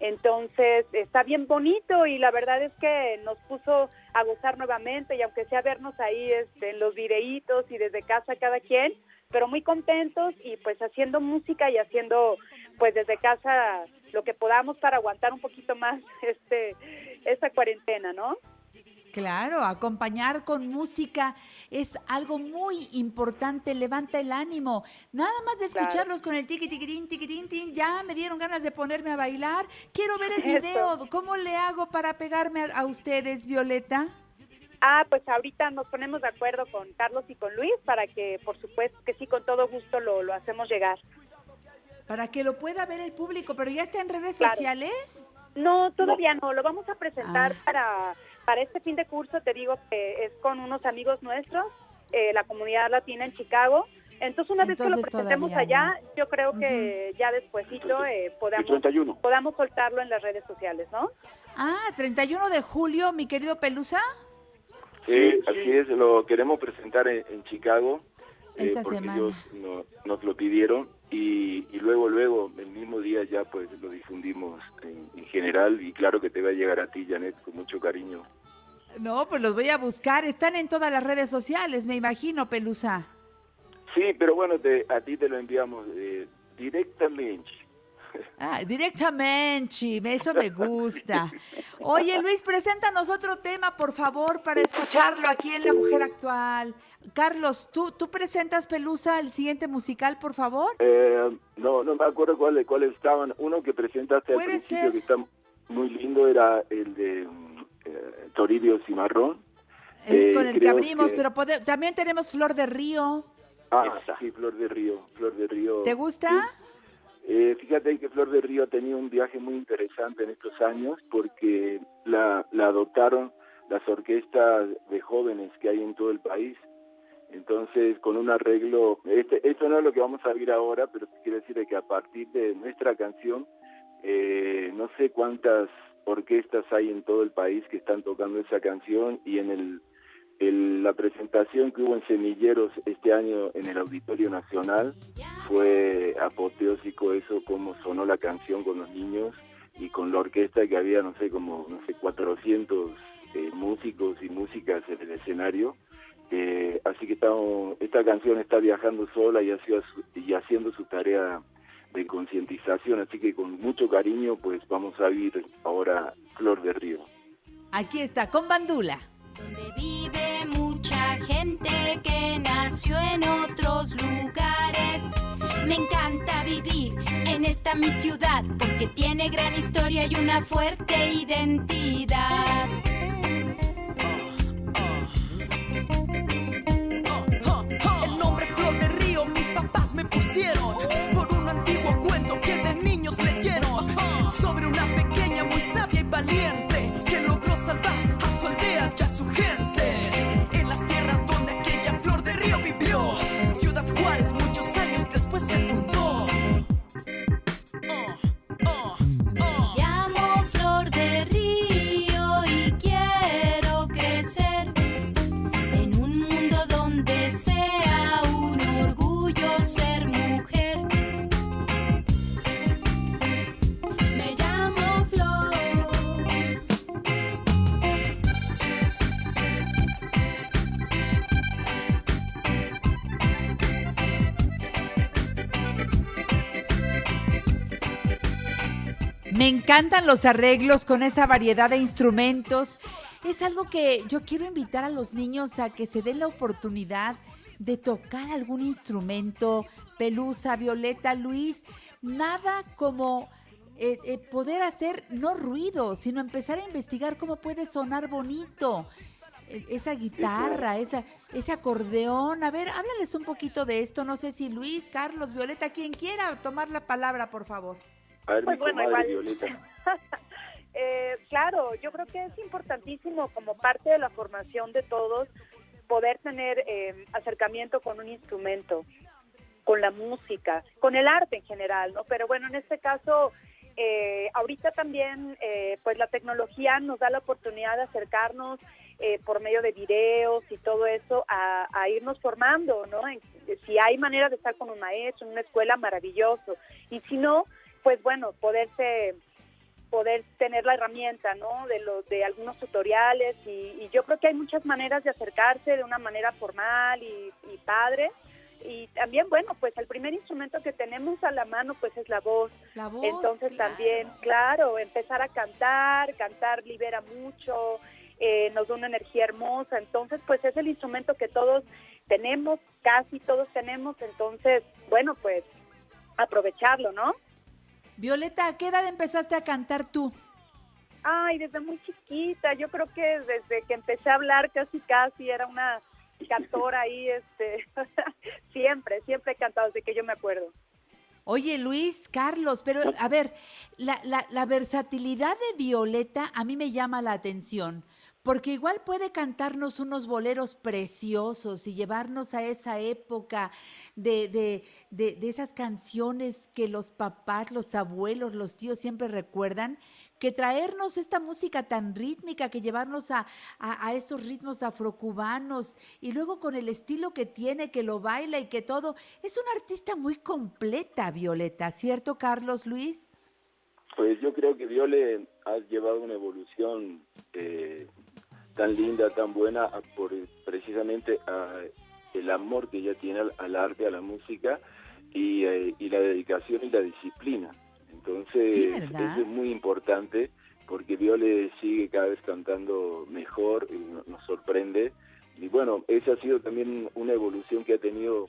Entonces está bien bonito y la verdad es que nos puso a gozar nuevamente y aunque sea vernos ahí este, en los videitos y desde casa cada quien, pero muy contentos y pues haciendo música y haciendo pues desde casa lo que podamos para aguantar un poquito más este esta cuarentena, ¿no? Claro, acompañar con música es algo muy importante, levanta el ánimo. Nada más de Claro. escucharlos con el tiqui tiquitín, tiquitín, tin, ya me dieron ganas de ponerme a bailar. Quiero ver el Eso. video. ¿Cómo le hago para pegarme a, a ustedes, Violeta? Ah, pues ahorita nos ponemos de acuerdo con Carlos y con Luis para que por supuesto que sí, con todo gusto lo, lo hacemos llegar. Para que lo pueda ver el público, pero ya está en redes Claro. sociales. No, todavía no. Lo vamos a presentar Ah. para, para este fin de curso. Te digo que es con unos amigos nuestros, eh, la comunidad latina en Chicago. Entonces, una vez que lo presentemos todavía allá, yo creo que ya despuesito eh, podamos, 31. podamos soltarlo en las redes sociales, ¿no? Ah, 31 de julio, mi querido Pelusa. Sí, así es, lo queremos presentar en, en Chicago. eh, Esa porque semana. ellos no- nos lo pidieron y, y luego, luego, el mismo día ya pues lo difundimos en, en general y claro que te va a llegar a ti, Janet, con mucho cariño. No, pues los voy a buscar. Están en todas las redes sociales, me imagino, Pelusa. Sí, pero bueno, te- a ti te lo enviamos eh, directamente. Ah, directamente, me- eso me gusta. Oye, Luis, preséntanos otro tema, por favor, para escucharlo aquí en La Mujer Actual. Carlos, ¿tú, tú presentas Pelusa el siguiente musical, por favor? Eh, no, no me acuerdo cuáles cuáles estaban. Uno que presentaste al principio ser. que está muy lindo era el de eh, Toribio Cimarrón. Es Eh, con el que abrimos, que- pero pode- también tenemos Flor de Río. Ah, sí, Flor de Río, Flor de Río. ¿Te gusta? Eh, fíjate que Flor de Río ha tenido un viaje muy interesante en estos años porque la, la adoptaron las orquestas de jóvenes que hay en todo el país. Entonces, con un arreglo, este, esto no es lo que vamos a ver ahora, pero quiero decir de que a partir de nuestra canción, eh, no sé cuántas orquestas hay en todo el país que están tocando esa canción y en el- la presentación que hubo en Semilleros este año en el Auditorio Nacional fue apoteósico eso, cómo sonó la canción con los niños y con la orquesta que había, no sé, como, no sé, 400 eh, músicos y músicas en el escenario. Eh, así que estamos, esta canción está viajando sola y, hacia su- y haciendo su tarea de concientización, así que con mucho cariño pues vamos a vivir ahora Flor de Río. Aquí está, con Bandula. Vive mucha gente que nació en otros lugares. Me encanta vivir en esta mi ciudad porque tiene gran historia y una fuerte identidad. Me pusieron por un antiguo cuento que de niños leyeron. Sobre una pequeña muy sabia y valiente que logró salvar a su aldea y a su gente Me encantan los arreglos con esa variedad de instrumentos. Es algo que yo quiero invitar a los niños a que se den la oportunidad de tocar algún instrumento. Pelusa, Violeta, Luis, nada como eh, eh, poder hacer no ruido, sino empezar a investigar cómo puede sonar bonito. Eh, Esa guitarra, ese acordeón. A ver, háblales un poquito de esto. No sé si Luis, Carlos, Violeta, quien quiera tomar la palabra, por favor. A ver, Pues mi bueno, comadre igual. Violeta. Eh, claro, yo creo que es importantísimo como parte de la formación de todos poder tener eh, acercamiento con un instrumento, con la música, con el arte en general, ¿no? Pero bueno, en este caso, eh, ahorita también, eh, pues la tecnología nos da la oportunidad de acercarnos eh, por medio de videos y todo eso a, a irnos formando, ¿no? En- si hay manera de estar con un maestro en una escuela, maravilloso. Y si no, pues bueno, poderse poder tener la herramienta, ¿no? De los de algunos tutoriales y, y yo creo que hay muchas maneras de acercarse de una manera formal y, y padre. Y también, bueno, pues el primer instrumento que tenemos a la mano, pues es la voz. La voz, Entonces claro. también, claro, empezar a cantar, cantar libera mucho, eh, nos da una energía hermosa. Entonces, pues es el instrumento que todos tenemos, casi todos tenemos. Entonces, bueno, pues aprovecharlo, ¿no? Violeta, ¿a qué edad empezaste a cantar tú? Ay, desde muy chiquita, yo creo que desde que empecé a hablar casi casi era una cantora ahí, este, siempre, siempre he cantado desde que yo me acuerdo. Oye, Luis, Carlos, pero a ver, la, la- la versatilidad de Violeta a mí me llama la atención, porque igual puede cantarnos unos boleros preciosos y llevarnos a esa época de, de, de- de esas canciones que los papás, los abuelos, los tíos siempre recuerdan, que traernos esta música tan rítmica, que llevarnos a, a, estos ritmos afrocubanos y luego con el estilo que tiene, que lo baila y que todo. Es una artista muy completa, Violeta, ¿cierto, Carlos Luis? Pues yo creo que Viole ha llevado una evolución eh, tan linda, tan buena, a- por precisamente a el amor que ella tiene al, al arte, a la música y, eh, y la dedicación y la disciplina. Entonces, eso es muy importante porque Viole sigue cada vez cantando mejor y no- nos sorprende. Y bueno, esa ha sido también una evolución que ha tenido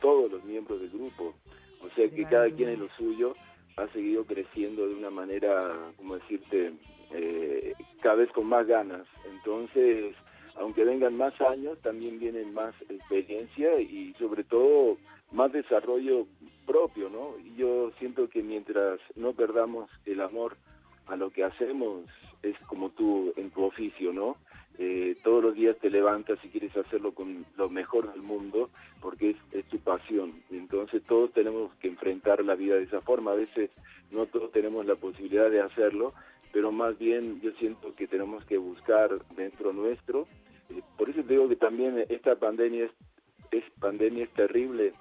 todos los miembros del grupo. O sea que cada quien en lo suyo ha seguido creciendo de una manera, como decirte, eh, cada vez con más ganas. Entonces, aunque vengan más años, también vienen más experiencia y sobre todo más desarrollo propio, ¿no? Y yo siento que mientras no perdamos el amor a lo que hacemos, es como tú en tu oficio, ¿no? Eh, todos los días te levantas y quieres hacerlo con lo mejor del mundo porque es, es tu pasión. Entonces todos tenemos que enfrentar la vida de esa forma. A veces no todos tenemos la posibilidad de hacerlo, pero más bien yo siento que tenemos que buscar dentro nuestro. Eh, por eso digo que también esta pandemia es, es pandemia es terrible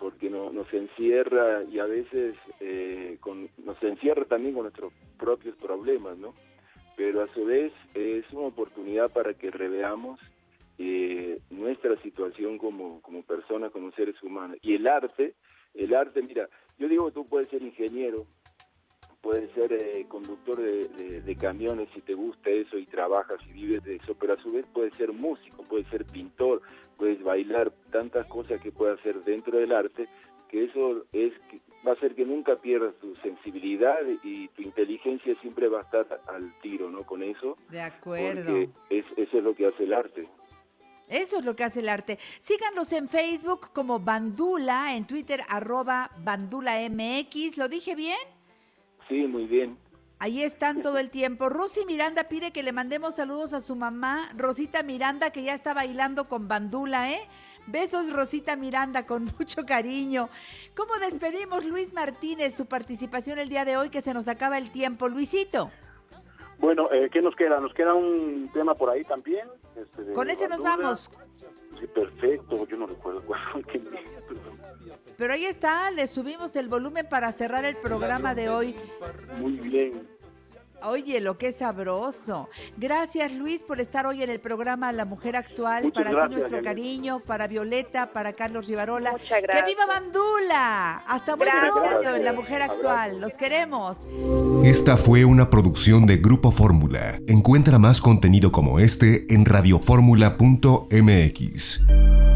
porque no, nos encierra y a veces eh, con, nos encierra también con nuestros propios problemas, ¿no? Pero a su vez es una oportunidad para que reveamos eh, nuestra situación como, como personas, como seres humanos. Y el arte, el arte, mira, yo digo que tú puedes ser ingeniero, puedes ser eh, conductor de, de- de camiones si te gusta eso y trabajas y vives de eso, pero a su vez puedes ser músico, puedes ser pintor, puedes bailar, tantas cosas que puedes hacer dentro del arte, que eso es que va a hacer que nunca pierdas tu sensibilidad y tu inteligencia siempre va a estar al tiro, ¿no? Con eso, De acuerdo. porque es, eso es lo que hace el arte. Eso es lo que hace el arte. Síganlos en Facebook como Bandula, en Twitter arroba Bandula MX. ¿Lo dije bien? Sí, muy bien. Ahí están todo el tiempo. Rosy Miranda pide que le mandemos saludos a su mamá, Rosita Miranda, que ya está bailando con Bandula, ¿eh? Besos, Rosita Miranda, con mucho cariño. ¿Cómo despedimos, Luis Martínez, su participación el día de hoy, que se nos acaba el tiempo? Luisito, Bueno, eh, ¿qué nos queda? Nos queda un tema por ahí también. este, de con ese nos vamos. Sí, perfecto. Yo no recuerdo cuál fue Pero ahí está, le subimos el volumen para cerrar el programa de hoy. Muy bien. Oye, lo que es sabroso. Gracias Luis por estar hoy en el programa La Mujer Actual. Muchas para ti nuestro Janet. cariño, para Violeta, para Carlos Rivarola. Muchas ¡Que gracias. viva Bandula! Hasta muy Gracias. pronto en La Mujer Actual. Los queremos. Esta fue una producción de Grupo Fórmula. Encuentra más contenido como este en radioformula.mx.